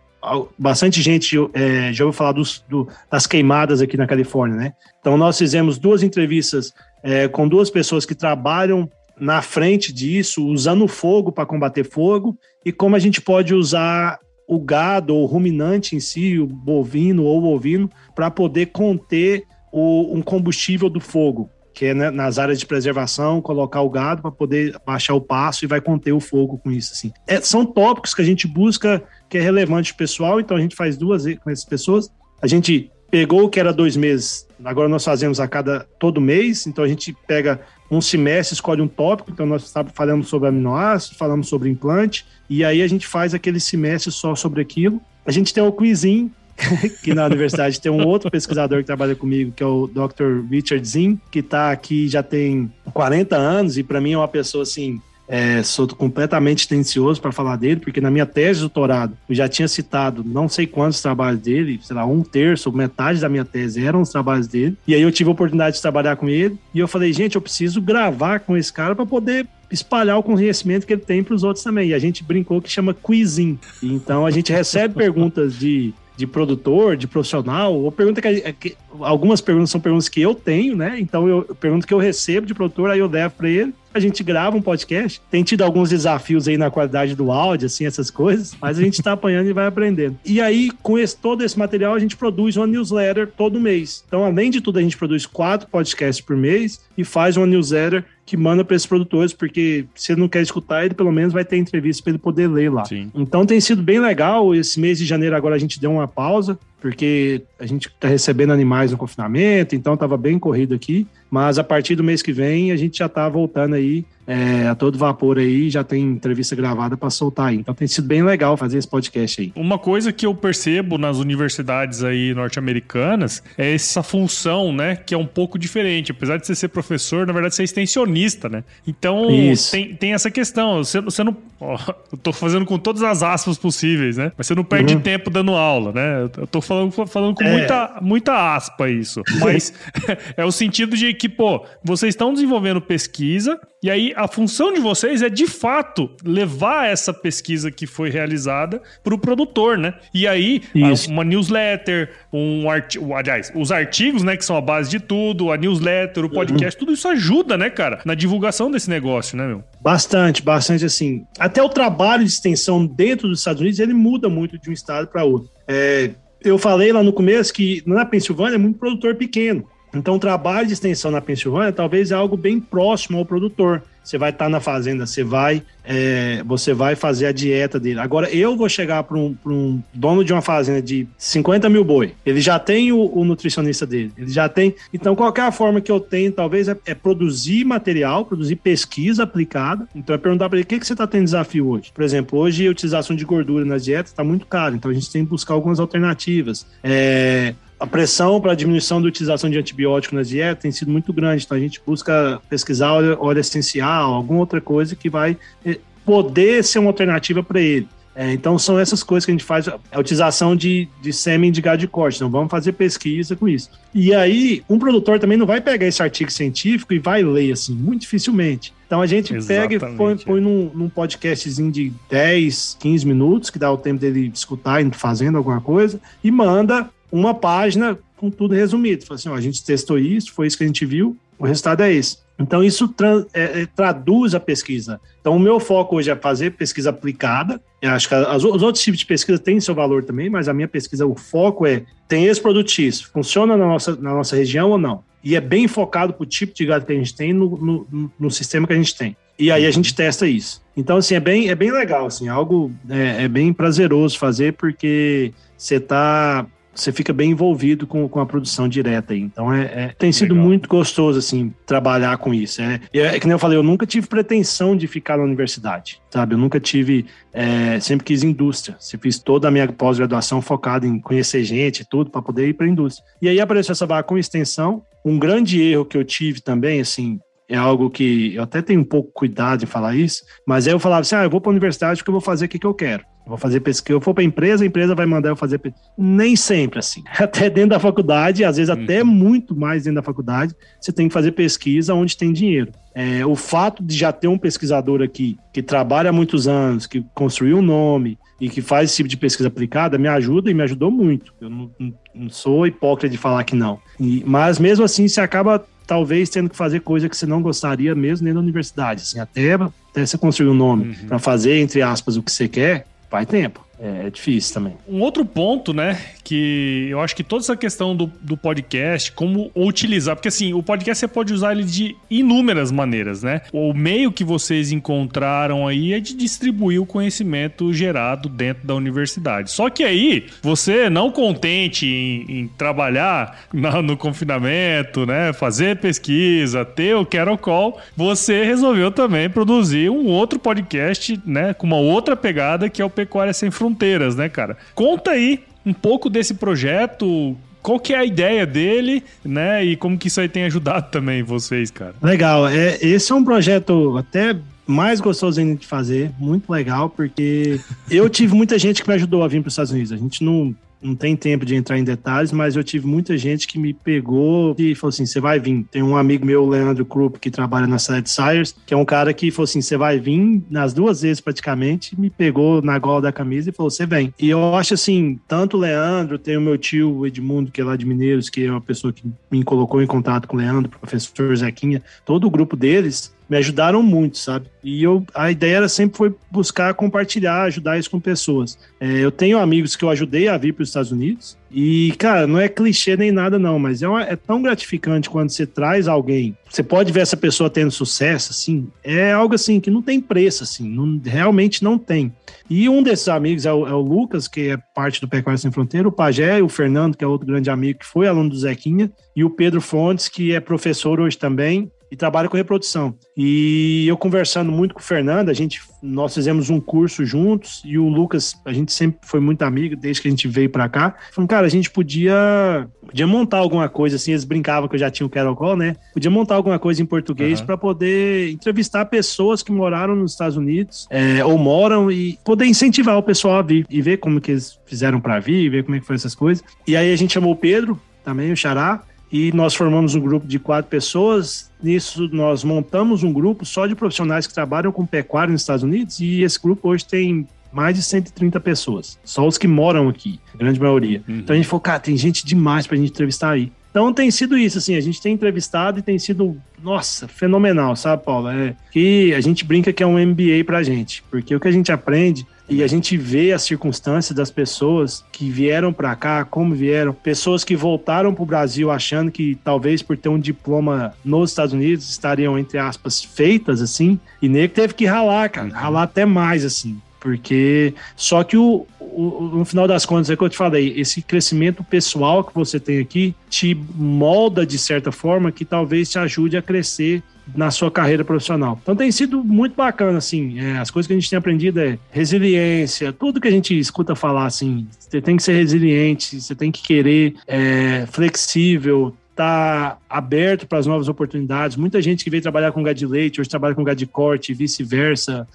bastante gente é, já ouviu falar dos, do, das queimadas aqui na Califórnia, né? Então nós fizemos duas entrevistas é, com duas pessoas que trabalham na frente disso, usando fogo para combater fogo, e como a gente pode usar o gado ou ruminante em si, o bovino ou o ovino, para poder conter o, um combustível do fogo, que é né, nas áreas de preservação, colocar o gado para poder baixar o passo e vai conter o fogo com isso. Assim. É, são tópicos que a gente busca que é relevante pessoal, então a gente faz duas com essas pessoas. A gente pegou o que era dois meses, agora nós fazemos a cada todo mês, então a gente pega um semestre, escolhe um tópico, então nós falamos sobre aminoácidos, falamos sobre implante, e aí a gente faz aquele semestre só sobre aquilo. A gente tem o quizinho, que na universidade tem um outro pesquisador que trabalha comigo, que é o Dr. Richard Zinn, que está aqui já tem 40 anos, e para mim é uma pessoa assim é, sou completamente tendencioso para falar dele, porque na minha tese de doutorado eu já tinha citado não sei quantos trabalhos dele, sei lá, um terço, metade da minha tese eram os trabalhos dele. E aí eu tive a oportunidade de trabalhar com ele e eu falei, gente, eu preciso gravar com esse cara para poder espalhar o conhecimento que ele tem para os outros também. E a gente brincou que chama quizim. Então a gente recebe perguntas de de produtor, de profissional, ou pergunta que, que, algumas perguntas são perguntas que eu tenho, né? Então eu, eu pergunto que eu recebo de produtor, aí eu levo para ele a gente grava um podcast. Tem tido alguns desafios aí na qualidade do áudio, assim, essas coisas, mas a gente está apanhando e vai aprendendo. E aí, com esse, todo esse material, a gente produz uma newsletter todo mês. Então, além de tudo, a gente produz quatro podcasts por mês e faz uma newsletter que manda para esses produtores, porque se ele não quer escutar, ele pelo menos vai ter entrevista para ele poder ler lá. Sim. Então tem sido bem legal. Esse mês de janeiro agora a gente deu uma pausa, porque a gente está recebendo animais no confinamento, então estava bem corrido aqui. Mas a partir do mês que vem a gente já está voltando aí é, a todo vapor aí, já tem entrevista gravada para soltar aí. Então tem sido bem legal fazer esse podcast aí. Uma coisa que eu percebo nas universidades aí norte-americanas é essa função, né, que é um pouco diferente. Apesar de você ser professor, na verdade você é extensionista, né? Então tem, tem essa questão. Você, você não. Ó, eu tô fazendo com todas as aspas possíveis, né? Mas você não perde uhum. tempo dando aula, né? Eu tô falando, falando com é. muita, muita aspa isso. Mas é o sentido de que, pô, vocês estão desenvolvendo pesquisa e aí a função de vocês é de fato levar essa pesquisa que foi realizada para o produtor, né? E aí Isso. uma newsletter, um artigo, aliás, os artigos, né, que são a base de tudo, a newsletter, o podcast, uhum. tudo isso ajuda, né, cara, na divulgação desse negócio, né, meu? Bastante, bastante assim. Até o trabalho de extensão dentro dos Estados Unidos ele muda muito de um estado para outro. É, eu falei lá no começo que na Pensilvânia é muito produtor pequeno. Então, o trabalho de extensão na Pensilvânia talvez é algo bem próximo ao produtor. Você vai estar na fazenda, você vai, é, você vai fazer a dieta dele. Agora, eu vou chegar para um, um, dono de uma fazenda de 50 mil boi. Ele já tem o, o, nutricionista dele. Ele já tem. Então, qualquer forma que eu tenho, talvez, é, é produzir material, produzir pesquisa aplicada. Então, é perguntar para ele o que, que você está tendo desafio hoje. Por exemplo, hoje a utilização de gordura nas dietas está muito cara. Então, a gente tem que buscar algumas alternativas. É, a pressão para a diminuição da utilização de antibiótico na dieta tem sido muito grande. Então a gente busca pesquisar óleo, óleo essencial, alguma outra coisa que vai eh, poder ser uma alternativa para ele. É, então são essas coisas que a gente faz, a utilização de, de sêmen de gado de corte. Então vamos fazer pesquisa com isso. E aí, um produtor também não vai pegar esse artigo científico e vai ler, assim, muito dificilmente. Então a gente Exatamente, pega e põe, põe num, num, podcastzinho de 10, 15 minutos, que dá o tempo dele escutar, fazendo alguma coisa, e manda uma página com tudo resumido. Fala assim, ó, a gente testou isso, foi isso que a gente viu, o resultado é esse. Então, isso tra é, é, traduz a pesquisa. Então, o meu foco hoje é fazer pesquisa aplicada. Eu acho que as, os outros tipos de pesquisa têm seu valor também, mas a minha pesquisa, o foco é: tem esse produto X, funciona na nossa, na nossa região ou não? E é bem focado para o tipo de gado que a gente tem no, no, no, sistema que a gente tem. E aí a gente testa isso. Então, assim, é bem, é bem legal, assim, algo é, é bem prazeroso fazer, porque você está você fica bem envolvido com, com a produção direta aí. Então é, é tem sido Legal. muito gostoso assim trabalhar com isso. É, é, que nem eu falei, eu nunca tive pretensão de ficar na universidade, sabe? Eu nunca tive, é, sempre quis indústria. Sempre fiz toda a minha pós-graduação focada em conhecer gente e tudo para poder ir para a indústria. E aí apareceu essa vaga com extensão. Um grande erro que eu tive também, assim, é algo que eu até tenho um pouco cuidado em falar isso, mas aí eu falava assim: ah, eu vou para a universidade porque eu vou fazer o que, que eu quero. Vou fazer pesquisa. Eu for para a empresa, a empresa vai mandar eu fazer pesquisa. Nem sempre assim. Até dentro da faculdade, às vezes até uhum. muito mais dentro da faculdade, você tem que fazer pesquisa onde tem dinheiro. É, o fato de já ter um pesquisador aqui que trabalha há muitos anos, que construiu um nome e que faz esse tipo de pesquisa aplicada, me ajuda e me ajudou muito. Eu não, não sou hipócrita de falar que não. E, mas mesmo assim, você acaba talvez tendo que fazer coisa que você não gostaria mesmo nem na universidade, assim, até, até você construir um nome uhum. para fazer, entre aspas, o que você quer, vai tempo. É, é, difícil também. Um outro ponto, né, que eu acho que toda essa questão do, do podcast, como utilizar, porque assim, o podcast você pode usar ele de inúmeras maneiras, né? O meio que vocês encontraram aí é de distribuir o conhecimento gerado dentro da universidade. Só que aí, você não contente em, em trabalhar na, no confinamento, né, fazer pesquisa, ter o Quero Call, você resolveu também produzir um outro podcast, né, com uma outra pegada que é o Pecuária Sem fronteiras, né, cara? Conta aí um pouco desse projeto, qual que é a ideia dele, né? E como que isso aí tem ajudado também vocês, cara? Legal. É, esse é um projeto até mais gostoso ainda de fazer, muito legal, porque eu tive muita gente que me ajudou a vir para os Estados Unidos. A gente não não tem tempo de entrar em detalhes, mas eu tive muita gente que me pegou e falou assim: você vai vir. Tem um amigo meu, Leandro Krupp, que trabalha na Salad Sires, que é um cara que falou assim: você vai vir nas duas vezes praticamente, me pegou na gola da camisa e falou: você vem. E eu acho assim: tanto o Leandro, tem o meu tio Edmundo, que é lá de Mineiros, que é uma pessoa que me colocou em contato com o Leandro, professor Zequinha, todo o grupo deles me ajudaram muito, sabe? E eu, a ideia era sempre foi buscar compartilhar, ajudar isso com pessoas. É, eu tenho amigos que eu ajudei a vir para os Estados Unidos e, cara, não é clichê nem nada não, mas é, uma, é tão gratificante quando você traz alguém, você pode ver essa pessoa tendo sucesso, assim, é algo assim que não tem preço, assim, não, realmente não tem. E um desses amigos é o, é o, Lucas, que é parte do Pecuária Sem Fronteira, o Pajé, o Fernando, que é outro grande amigo que foi aluno do Zequinha, e o Pedro Fontes, que é professor hoje também, e trabalha com reprodução. E eu conversando muito com o Fernando, a gente, nós fizemos um curso juntos e o Lucas, a gente sempre foi muito amigo desde que a gente veio para cá. Falando, cara, a gente podia, podia montar alguma coisa assim, eles brincavam que eu já tinha o Carol né? Podia montar alguma coisa em português uhum. para poder entrevistar pessoas que moraram nos Estados Unidos é, ou moram e poder incentivar o pessoal a vir e ver como que eles fizeram para vir, ver como é que foi essas coisas. E aí a gente chamou o Pedro, também o Xará, e nós formamos um grupo de quatro pessoas. Nisso, nós montamos um grupo só de profissionais que trabalham com pecuária nos Estados Unidos, e esse grupo hoje tem mais de 130 pessoas, só os que moram aqui, a grande maioria. Uhum. Então a gente falou, cara, tem gente demais pra gente entrevistar aí. Então tem sido isso, assim, a gente tem entrevistado e tem sido, nossa, fenomenal, sabe, Paulo? É que a gente brinca que é um MBA pra gente, porque o que a gente aprende e a gente vê as circunstâncias das pessoas que vieram para cá, como vieram, pessoas que voltaram para o Brasil achando que talvez por ter um diploma nos Estados Unidos estariam, entre aspas, feitas assim, e nem teve que ralar, cara, uhum. ralar até mais assim. Porque só que o, o, no final das contas, é que eu te falei, esse crescimento pessoal que você tem aqui te molda de certa forma que talvez te ajude a crescer na sua carreira profissional. Então tem sido muito bacana, assim, é, as coisas que a gente tem aprendido é resiliência, tudo que a gente escuta falar, assim, você tem que ser resiliente, você tem que querer, é, flexível, tá aberto para as novas oportunidades. Muita gente que veio trabalhar com gado de leite, hoje trabalha com gado de corte vice-versa.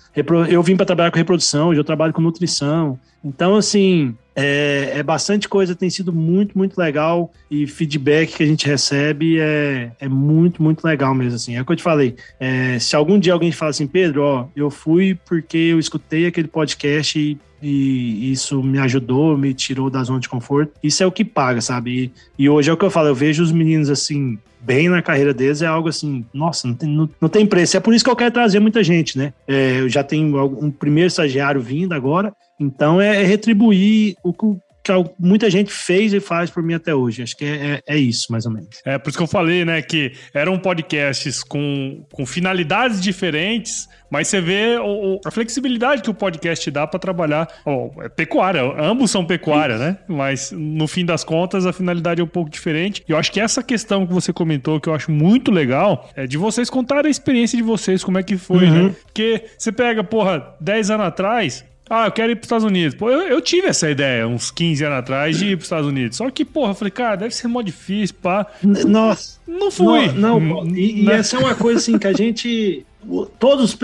Eu vim para trabalhar com reprodução, hoje eu trabalho com nutrição. Então, assim, é, é, bastante coisa, tem sido muito, muito legal e feedback que a gente recebe é, é muito, muito legal mesmo, assim. É o que eu te falei, é, se algum dia alguém fala assim, Pedro, ó, eu fui porque eu escutei aquele podcast e, e isso me ajudou, me tirou da zona de conforto, isso é o que paga, sabe? E, e hoje é o que eu falo, eu vejo os meninos, assim, bem na carreira deles é algo assim, nossa, não tem, não, não tem preço. É por isso que eu quero trazer muita gente, né? É, eu já tenho um primeiro estagiário vindo agora, então é, é retribuir o que muita gente fez e faz por mim até hoje. Acho que é, é, é, isso, mais ou menos. É, por isso que eu falei, né, que eram podcasts com, com finalidades diferentes, mas você vê o, a flexibilidade que o podcast dá para trabalhar. Oh, é pecuária, ambos são pecuária, né? Mas no fim das contas a finalidade é um pouco diferente. E eu acho que essa questão que você comentou, que eu acho muito legal, é de vocês contarem a experiência de vocês, como é que foi, uhum. né? Porque você pega, porra, 10 anos atrás, ah, eu quero ir para os Estados Unidos. Pô, eu, eu, tive essa ideia uns 15 anos atrás de ir para os Estados Unidos. Só que, porra, eu falei, cara, deve ser mó difícil, pá. Nossa. Não fui. Não, não e, e né? essa é uma coisa assim que a gente. Todos,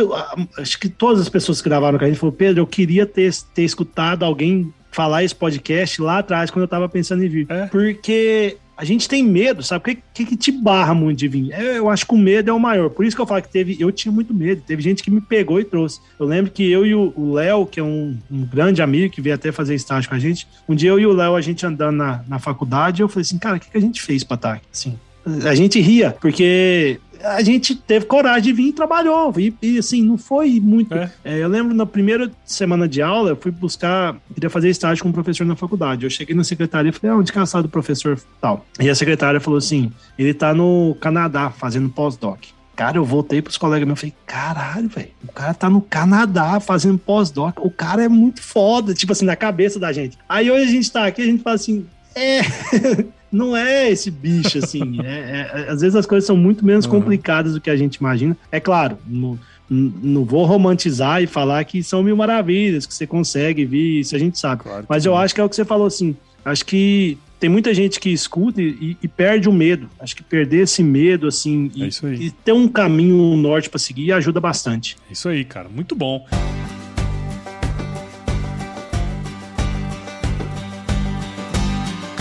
acho que todas as pessoas que gravaram com a gente falaram, Pedro, eu queria ter, ter escutado alguém falar esse podcast lá atrás, quando eu tava pensando em vir. É. Porque a gente tem medo, sabe? O que, que, que, te barra muito de vir? Eu, eu, acho que o medo é o maior. Por isso que eu falo que teve. Eu tinha muito medo. Teve gente que me pegou e trouxe. Eu lembro que eu e o Léo, que é um, um, grande amigo que veio até fazer estágio com a gente, um dia eu e o Léo, a gente andando na, na faculdade, eu falei assim, cara, o que, que a gente fez pra estar aqui? Assim, a gente ria, porque a gente teve coragem de vir e trabalhou. E, e assim, não foi muito. É. É, eu lembro na primeira semana de aula, eu fui buscar, queria fazer estágio com um professor na faculdade. Eu cheguei na secretaria e falei, ah, onde é do professor tal? E a secretária falou assim: ele tá no Canadá fazendo pós-doc. Cara, eu voltei pros colegas meus e falei, caralho, velho, o cara tá no Canadá fazendo pós-doc, o cara é muito foda, tipo assim, na cabeça da gente. Aí hoje a gente tá aqui, a gente fala assim, é, não é esse bicho, assim. É, é, às vezes as coisas são muito menos uhum. complicadas do que a gente imagina. É claro, não, não vou romantizar e falar que são mil maravilhas, que você consegue vir, isso a gente sabe. Claro Mas eu acho que é o que você falou, assim. Acho que tem muita gente que escuta e, e, perde o medo. Acho que perder esse medo, assim, é e, e, ter um caminho um norte para seguir ajuda bastante. É isso aí, cara. Muito bom.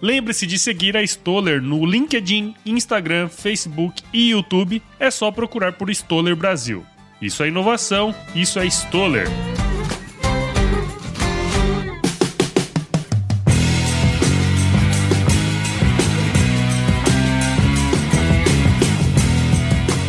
Lembre-se de seguir a Stoller no LinkedIn, Instagram, Facebook e YouTube. É só procurar por Stoller Brasil. Isso é inovação, isso é Stoller.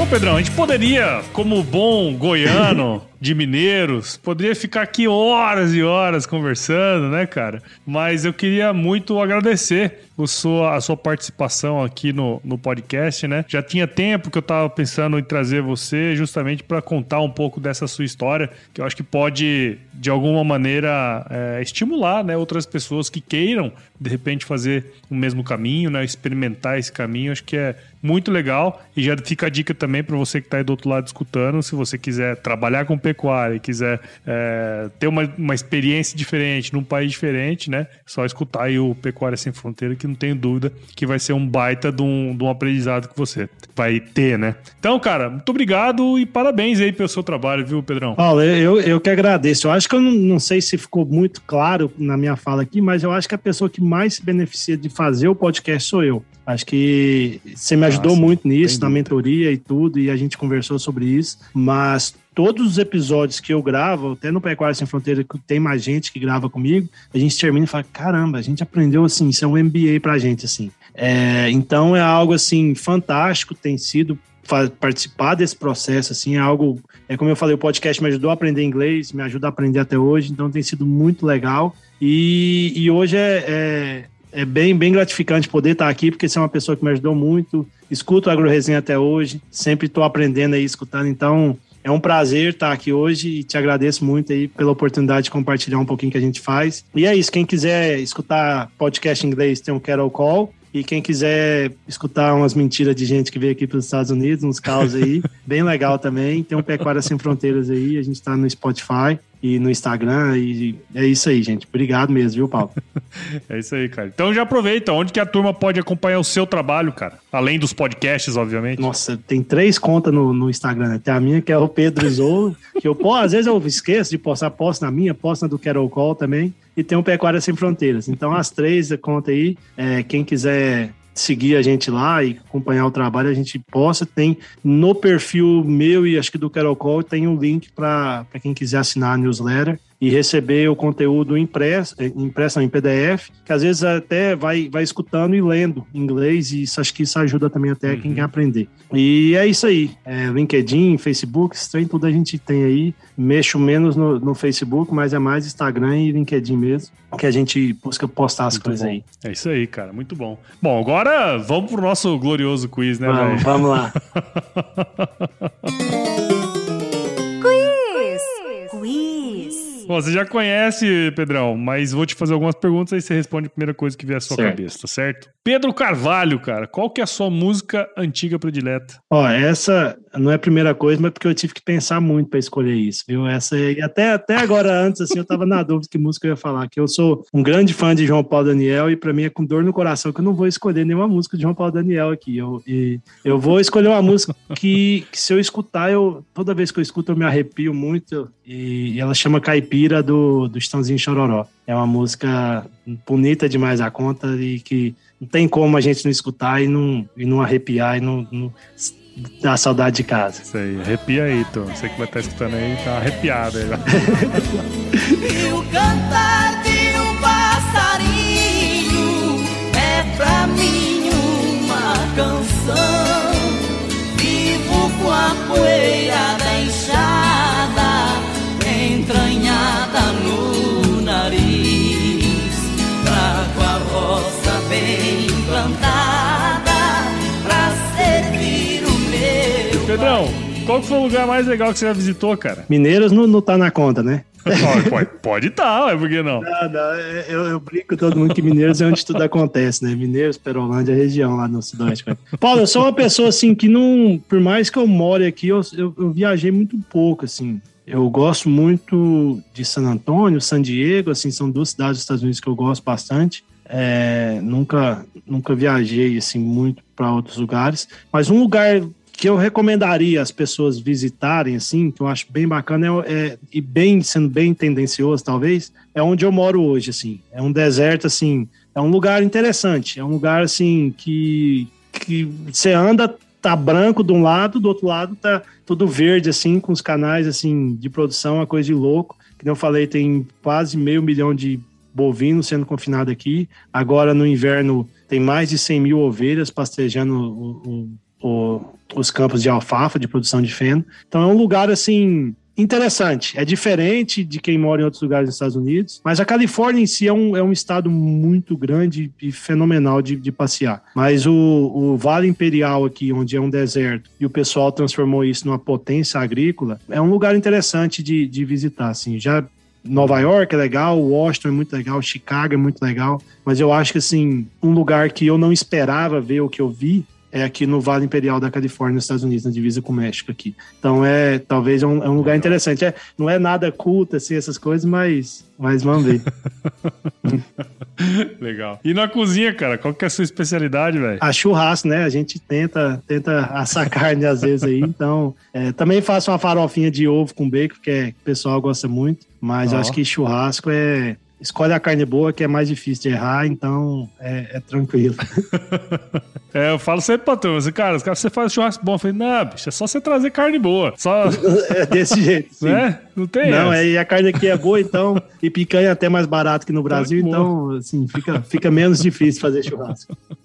Pedrão, a gente poderia, como bom goiano, de mineiros. Poderia ficar aqui horas e horas conversando, né, cara? Mas eu queria muito agradecer sua, a sua participação aqui no, no podcast, né? Já tinha tempo que eu tava pensando em trazer você justamente para contar um pouco dessa sua história, que eu acho que pode, de alguma maneira, é, estimular né, outras pessoas que queiram, de repente, fazer o mesmo caminho, né? Experimentar esse caminho. Acho que é muito legal. E já fica a dica também para você que está aí do outro lado escutando, se você quiser trabalhar com pecuária e quiser é, ter uma, uma experiência diferente num país diferente, né? Só escutar aí o Pecuária Sem Fronteira, que não tenho dúvida que vai ser um baita de um, de um aprendizado que você vai ter, né? Então, cara, muito obrigado e parabéns aí pelo seu trabalho, viu, Pedrão? Paulo, eu, eu que agradeço. Eu acho que eu não, não sei se ficou muito claro na minha fala aqui, mas eu acho que a pessoa que mais se beneficia de fazer o podcast sou eu. Acho que você me ajudou Nossa, muito nisso, na mentoria e tudo, e a gente conversou sobre isso. Mas todos os episódios que eu gravo, até no Pecuária Sem Fronteira, que tem mais gente que grava comigo, a gente termina e fala: caramba, a gente aprendeu assim, isso é um MBA pra gente, assim. É, então é algo assim fantástico, tem sido participar desse processo, assim, é algo, é como eu falei, o podcast me ajudou a aprender inglês, me ajuda a aprender até hoje, então tem sido muito legal. E, e hoje é, é é bem, bem gratificante poder estar aqui, porque você é uma pessoa que me ajudou muito. Escuto a AgroResenha até hoje, sempre estou aprendendo aí, escutando. Então, é um prazer estar aqui hoje e te agradeço muito aí pela oportunidade de compartilhar um pouquinho que a gente faz. E é isso, quem quiser escutar podcast em inglês, tem o Carol Call. E quem quiser escutar umas mentiras de gente que veio aqui para os Estados Unidos, uns caos aí, bem legal também. Tem um Pecuária Sem Fronteiras aí, a gente está no Spotify e no Instagram. E é isso aí, gente. Obrigado mesmo, viu, Paulo? é isso aí, cara. Então já aproveita. Onde que a turma pode acompanhar o seu trabalho, cara? Além dos podcasts, obviamente. Nossa, tem três contas no, no Instagram. Né? Tem a minha, que é o Pedro Zou, que eu, às vezes eu esqueço de postar, posto na minha, posto na do Carol Call também. E tem o Pecuária Sem Fronteiras. Então, as três contas aí, é, quem quiser seguir a gente lá e acompanhar o trabalho, a gente possa. Tem no perfil meu e acho que do Carol Call, tem um link para quem quiser assinar a newsletter e receber o conteúdo impresso, impresso em PDF, que às vezes até vai, vai escutando e lendo em inglês, e isso, acho que isso ajuda também até uhum. quem quer aprender. E é isso aí. É, LinkedIn, Facebook, tem tudo a gente tem aí. Mexo menos no, no, Facebook, mas é mais Instagram e LinkedIn mesmo, que a gente busca postar as muito coisas bom. aí. É isso aí, cara. Muito bom. Bom, agora vamos pro nosso glorioso quiz, né, Vamos, vamos lá. quiz! Quiz! Bom, você já conhece, Pedrão, mas vou te fazer algumas perguntas aí você responde a primeira coisa que vier à sua certo. cabeça, tá certo? Pedro Carvalho, cara, qual que é a sua música antiga predileta? Ó, essa não é a primeira coisa, mas porque eu tive que pensar muito para escolher isso, viu? Essa e até até agora antes assim, eu tava na dúvida que música eu ia falar, que eu sou um grande fã de João Paulo Daniel e para mim é com dor no coração que eu não vou escolher nenhuma música de João Paulo Daniel aqui. Eu e eu vou escolher uma música que, que se eu escutar, eu toda vez que eu escuto eu me arrepio muito e, e ela chama Caipira do do Estãozinho Chororó. É uma música bonita demais a conta e que não tem como a gente não escutar e não, e não arrepiar e não, não dar saudade de casa. Isso aí, arrepia aí, Tom. Você que vai estar escutando aí, tá arrepiado aí. e o cantar qual foi o lugar mais legal que você já visitou, cara? Mineiros não, não tá na conta, né? pode estar, tá, por que não? Não, não eu, eu brinco com todo mundo que Mineiros é onde tudo acontece, né? Mineiros, Perolândia, região lá no Sudoeste. Paulo, eu sou uma pessoa assim que não, por mais que eu more aqui, eu, eu, eu viajei muito pouco, assim. Eu gosto muito de San Antônio, San Diego, assim, são duas cidades dos Estados Unidos que eu gosto bastante. É, nunca, nunca viajei assim muito para outros lugares, mas um lugar que eu recomendaria as pessoas visitarem, assim, que eu acho bem bacana é, é, e bem sendo bem tendencioso, talvez, é onde eu moro hoje, assim. É um deserto, assim, é um lugar interessante, é um lugar assim que que você anda tá branco de um lado, do outro lado tá tudo verde, assim, com os canais, assim, de produção, uma coisa de louco. Que eu falei, tem quase meio milhão de bovinos sendo confinados aqui. Agora, no inverno, tem mais de 100 mil ovelhas pastejando o, o, o, os campos de alfafa, de produção de feno. Então, é um lugar, assim, interessante. É diferente de quem mora em outros lugares dos Estados Unidos, mas a Califórnia em si é um, é um estado muito grande e fenomenal de, de passear. Mas o, o Vale Imperial aqui, onde é um deserto, e o pessoal transformou isso numa potência agrícola, é um lugar interessante de, de visitar. Assim. Já Nova York é legal, Washington é muito legal, Chicago é muito legal, mas eu acho que assim, um lugar que eu não esperava ver o que eu vi é aqui no Vale Imperial da Califórnia, nos Estados Unidos, na divisa com o México aqui. Então é talvez é um, é um lugar interessante. É, não é nada culto assim essas coisas, mas mas vamos ver. Legal. E na cozinha, cara, qual que é a sua especialidade, velho? A churrasco, né? A gente tenta tenta assar carne às vezes aí. Então é, também faço uma farofinha de ovo com bacon, que é, o pessoal gosta muito. Mas oh. acho que churrasco é escolhe a carne boa, que é mais difícil de errar, então é, é tranquilo. é, eu falo sempre pra tu, cara, você faz churrasco bom. Eu falei, não, bicho, é só você trazer carne boa. Só... É desse jeito. Sim. Né? Não tem Não, é, e a carne aqui é boa, então, e picanha é até mais barato que no Brasil, então, assim, fica, fica menos difícil fazer churrasco.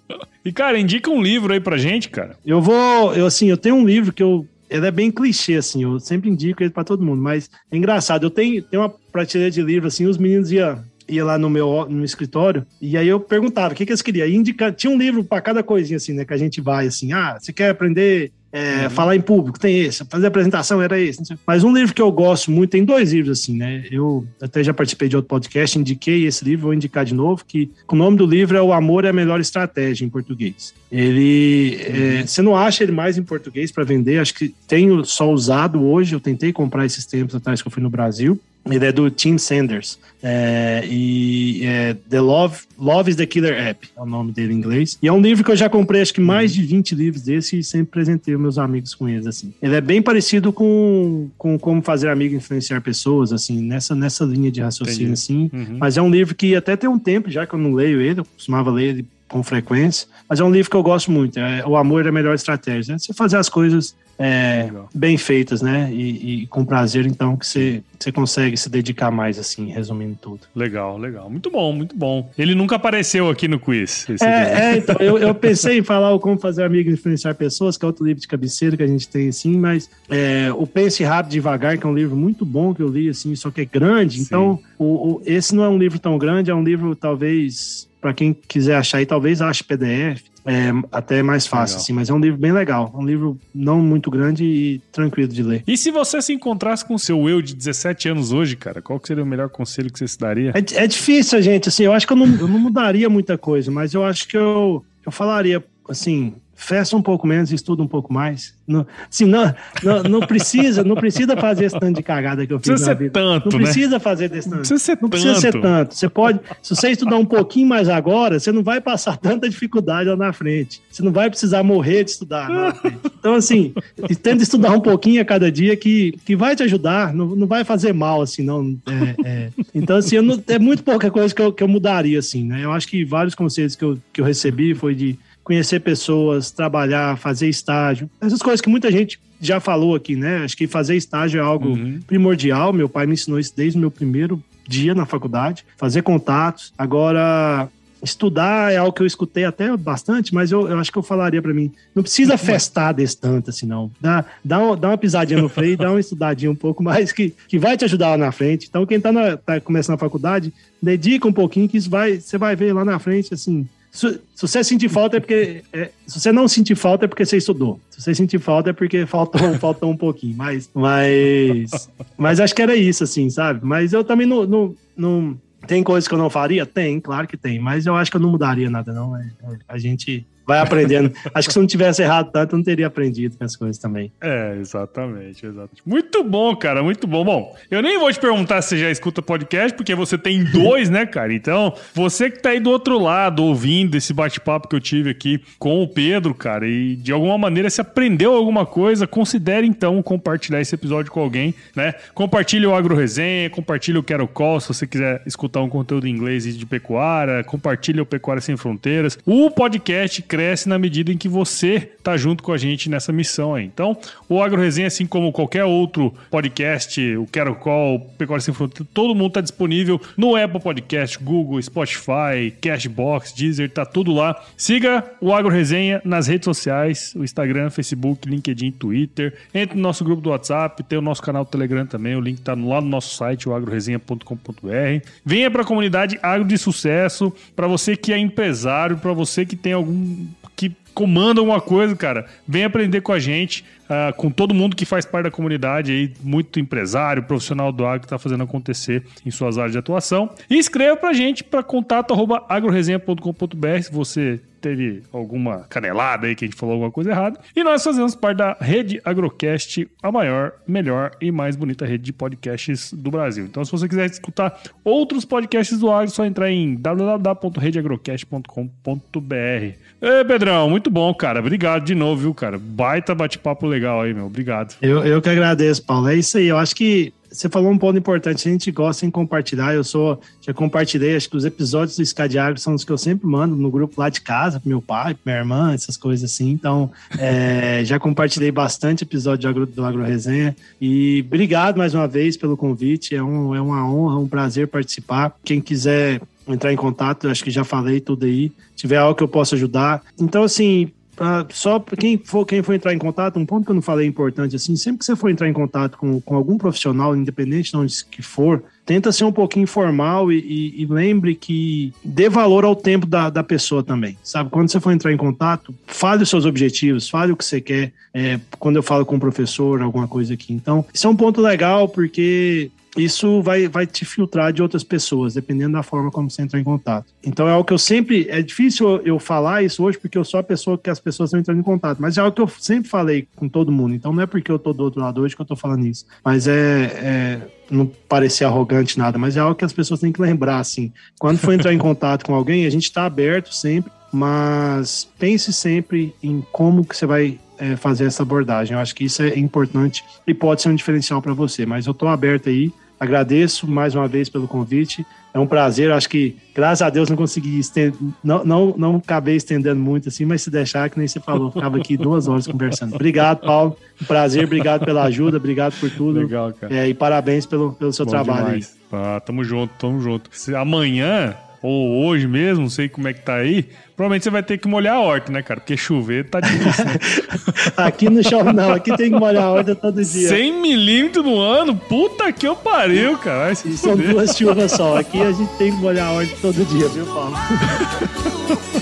E, cara, indica um livro aí pra gente, cara. Eu vou, eu assim, eu tenho um livro que eu ele é bem clichê, assim, eu sempre indico ele para todo mundo, mas é engraçado. Eu tenho, tenho uma prateleira de livro, assim, os meninos iam ia lá no meu no escritório e aí eu perguntava o que, que eles queriam. indica, tinha um livro para cada coisinha assim, né? Que a gente vai assim, ah, você quer aprender é, uhum. Falar em público, tem esse. Fazer apresentação era esse. Mas um livro que eu gosto muito, tem dois livros, assim, né? Eu até já participei de outro podcast, indiquei esse livro, vou indicar de novo, que o nome do livro é O Amor é a Melhor Estratégia, em português. Ele. É, uhum. É, você não acha ele mais em português para vender? Acho que tenho só usado hoje. Eu tentei comprar esses tempos atrás que eu fui no Brasil. Ele é do Tim Sanders. É, e é The Love, Love is the Killer App, é o nome dele em inglês. E é um livro que eu já comprei, acho que mais de 20 livros desse e sempre presentei meus amigos com eles, assim. Ele é bem parecido com, com como fazer amigo influenciar pessoas, assim, nessa, nessa linha de raciocínio, Entendi. assim. Uhum. Mas é um livro que até tem um tempo já que eu não leio ele, eu costumava ler ele com frequência, mas é um livro que eu gosto muito. É, o amor é a melhor estratégia. Né? Você fazer as coisas é, bem feitas, né? E, e, com prazer, então, que você, você consegue se dedicar mais, assim, resumindo tudo. Legal, legal. Muito bom, muito bom. Ele nunca apareceu aqui no quiz. É, é, então, eu, eu pensei em falar o Como Fazer Amigos Influenciar Pessoas, que é outro livro de cabeceira que a gente tem, assim, mas é, o Pense Rápido Devagar, que é um livro muito bom que eu li, assim, só que é grande. Sim. Então, o, o, esse não é um livro tão grande, é um livro, talvez para quem quiser achar aí, talvez ache PDF. É até mais fácil, legal. assim. Mas é um livro bem legal. Um livro não muito grande e tranquilo de ler. E se você se encontrasse com o seu eu de 17 anos hoje, cara, qual que seria o melhor conselho que você se daria? É, é difícil, gente. Assim, eu acho que eu não, eu não mudaria muita coisa, mas eu acho que eu, eu falaria, assim, fecha um pouco menos e estuda um pouco mais. Não, assim, não, não, não, precisa, não precisa fazer esse tanto de cagada que eu fiz precisa na vida. Tanto, não né? precisa fazer desse tanto. Não precisa ser não precisa ser tanto. Você pode, se você estudar um pouquinho mais agora, você não vai passar tanta dificuldade lá na frente. Você não vai precisar morrer de estudar. Então, assim, tenta estudar um pouquinho a cada dia que, que vai te ajudar, não, não vai fazer mal, assim, não. É, é. Então, assim, não, é muito pouca coisa que eu, que eu mudaria, assim, né? Eu acho que vários conselhos que eu, que eu recebi foi de conhecer pessoas, trabalhar, fazer estágio. Essas coisas que muita gente já falou aqui, né? Acho que fazer estágio é algo uhum. primordial. Meu pai me ensinou isso desde o meu primeiro dia na faculdade. Fazer contatos. Agora, estudar é algo que eu escutei até bastante, mas eu, eu acho que eu falaria para mim, não precisa festar desse tanto assim, não. Dá, dá, uma, dá uma pisadinha no freio, dá uma estudadinha um pouco mais que, que vai te ajudar lá na frente. Então, quem tá, na, tá começando a faculdade, dedica um pouquinho que isso vai, você vai ver lá na frente, assim, se, se, você sentir falta é porque. É, se você não sentir falta é porque você estudou. Se você sentir falta é porque faltou, faltou um pouquinho. Mas, mas, mas acho que era isso, assim, sabe? Mas eu também não, não, não. Tem coisas que eu não faria? Tem, claro que tem. Mas eu acho que eu não mudaria nada, não. É, é a gente vai aprendendo. Acho que se eu não tivesse errado tanto, eu não teria aprendido com as coisas também. É, exatamente, exatamente. Muito bom, cara, muito bom. Bom, eu nem vou te perguntar se você já escuta podcast, porque você tem dois, né, cara? Então, você que tá aí do outro lado, ouvindo esse bate-papo que eu tive aqui com o Pedro, cara, e de alguma maneira se aprendeu alguma coisa, considere então compartilhar esse episódio com alguém, né? Compartilhe o Agro Resenha, compartilhe o Quero Call, se você quiser escutar um conteúdo em inglês e de pecuária, compartilhe o Pecuária Sem Fronteiras. O podcast cresce na medida em que você tá junto com a gente nessa missão aí. Então, o Agro Resenha, assim como qualquer outro podcast, o Quero Call, Pecuária Sem Fronteira, todo mundo tá disponível no Apple Podcast, Google, Spotify, Cashbox, Deezer, tá tudo lá. Siga o Agro Resenha nas redes sociais, o Instagram, Facebook, LinkedIn, Twitter. Entre no nosso grupo do WhatsApp, tem o nosso canal do Telegram também, o link tá lá no nosso site, o agroresenha.com.br. Venha para a comunidade Agro de Sucesso, para você que é empresário, para você que tem algum que comanda alguma coisa, cara, vem aprender com a gente, uh, com todo mundo que faz parte da comunidade aí, muito empresário, profissional do agro que está fazendo acontecer em suas áreas de atuação. E escreva pra gente para contato@agroresenha.com.br se você teve alguma canelada aí que a gente falou alguma coisa errada. E nós fazemos parte da Rede Agrocast, a maior, melhor e mais bonita rede de podcasts do Brasil. Então, se você quiser escutar outros podcasts do agro, é só entrar em www.redeagrocast.com.br. Ê, Pedrão, muito bom, cara. Obrigado de novo, viu, cara? Baita bate-papo legal aí, meu. Obrigado. Eu, eu que agradeço, Paulo. É isso aí. Eu acho que você falou um ponto importante, a gente gosta em compartilhar. Eu sou, já compartilhei, acho que os episódios do Escadiário são os que eu sempre mando no grupo lá de casa, pro meu pai, pra minha irmã, essas coisas assim. Então, é, já compartilhei bastante episódio do Agro, do Agro Resenha. E obrigado mais uma vez pelo convite. É, um, é uma honra, um prazer participar. Quem quiser entrar em contato, acho que já falei tudo aí. Se tiver algo que eu possa ajudar. Então, assim, Uh, só quem for, quem for entrar em contato, um ponto que eu não falei importante, assim, sempre que você for entrar em contato com, com algum profissional, independente de onde que for, tenta ser um pouquinho informal e, e, e, lembre que dê valor ao tempo da, da pessoa também, sabe? Quando você for entrar em contato, fale os seus objetivos, fale o que você quer, é, quando eu falo com um professor, alguma coisa aqui. Então, isso é um ponto legal, porque isso vai, vai te filtrar de outras pessoas, dependendo da forma como você entrar em contato. Então é algo que eu sempre. É difícil eu falar isso hoje, porque eu sou a pessoa que as pessoas estão entrando em contato, mas é algo que eu sempre falei com todo mundo. Então não é porque eu tô do outro lado hoje que eu tô falando isso. Mas é. é não parecer arrogante nada, mas é algo que as pessoas têm que lembrar, assim. Quando for entrar em contato com alguém, a gente está aberto sempre, mas pense sempre em como que você vai é, fazer essa abordagem. Eu acho que isso é importante e pode ser um diferencial para você. Mas eu estou aberto aí Agradeço mais uma vez pelo convite. É um prazer. Acho que, graças a Deus, não consegui estender, não, não, não acabei estendendo muito assim, mas se deixar, que nem você falou, ficava aqui duas horas conversando. Obrigado, Paulo. Um prazer, obrigado pela ajuda, obrigado por tudo. Legal, cara. É, e parabéns pelo, pelo seu Bom trabalho demais. aí. Ah, tamo junto, tamo junto. Se amanhã ou hoje mesmo, não sei como é que tá aí, provavelmente você vai ter que molhar a horta, né, cara? Porque chover tá difícil. Né? aqui não chove, não. Aqui tem que molhar a horta todo dia. 100 milímetros no ano? Puta que eu pariu, cara. São duas chuvas só. Aqui a gente tem que molhar a horta todo dia, viu, Paulo?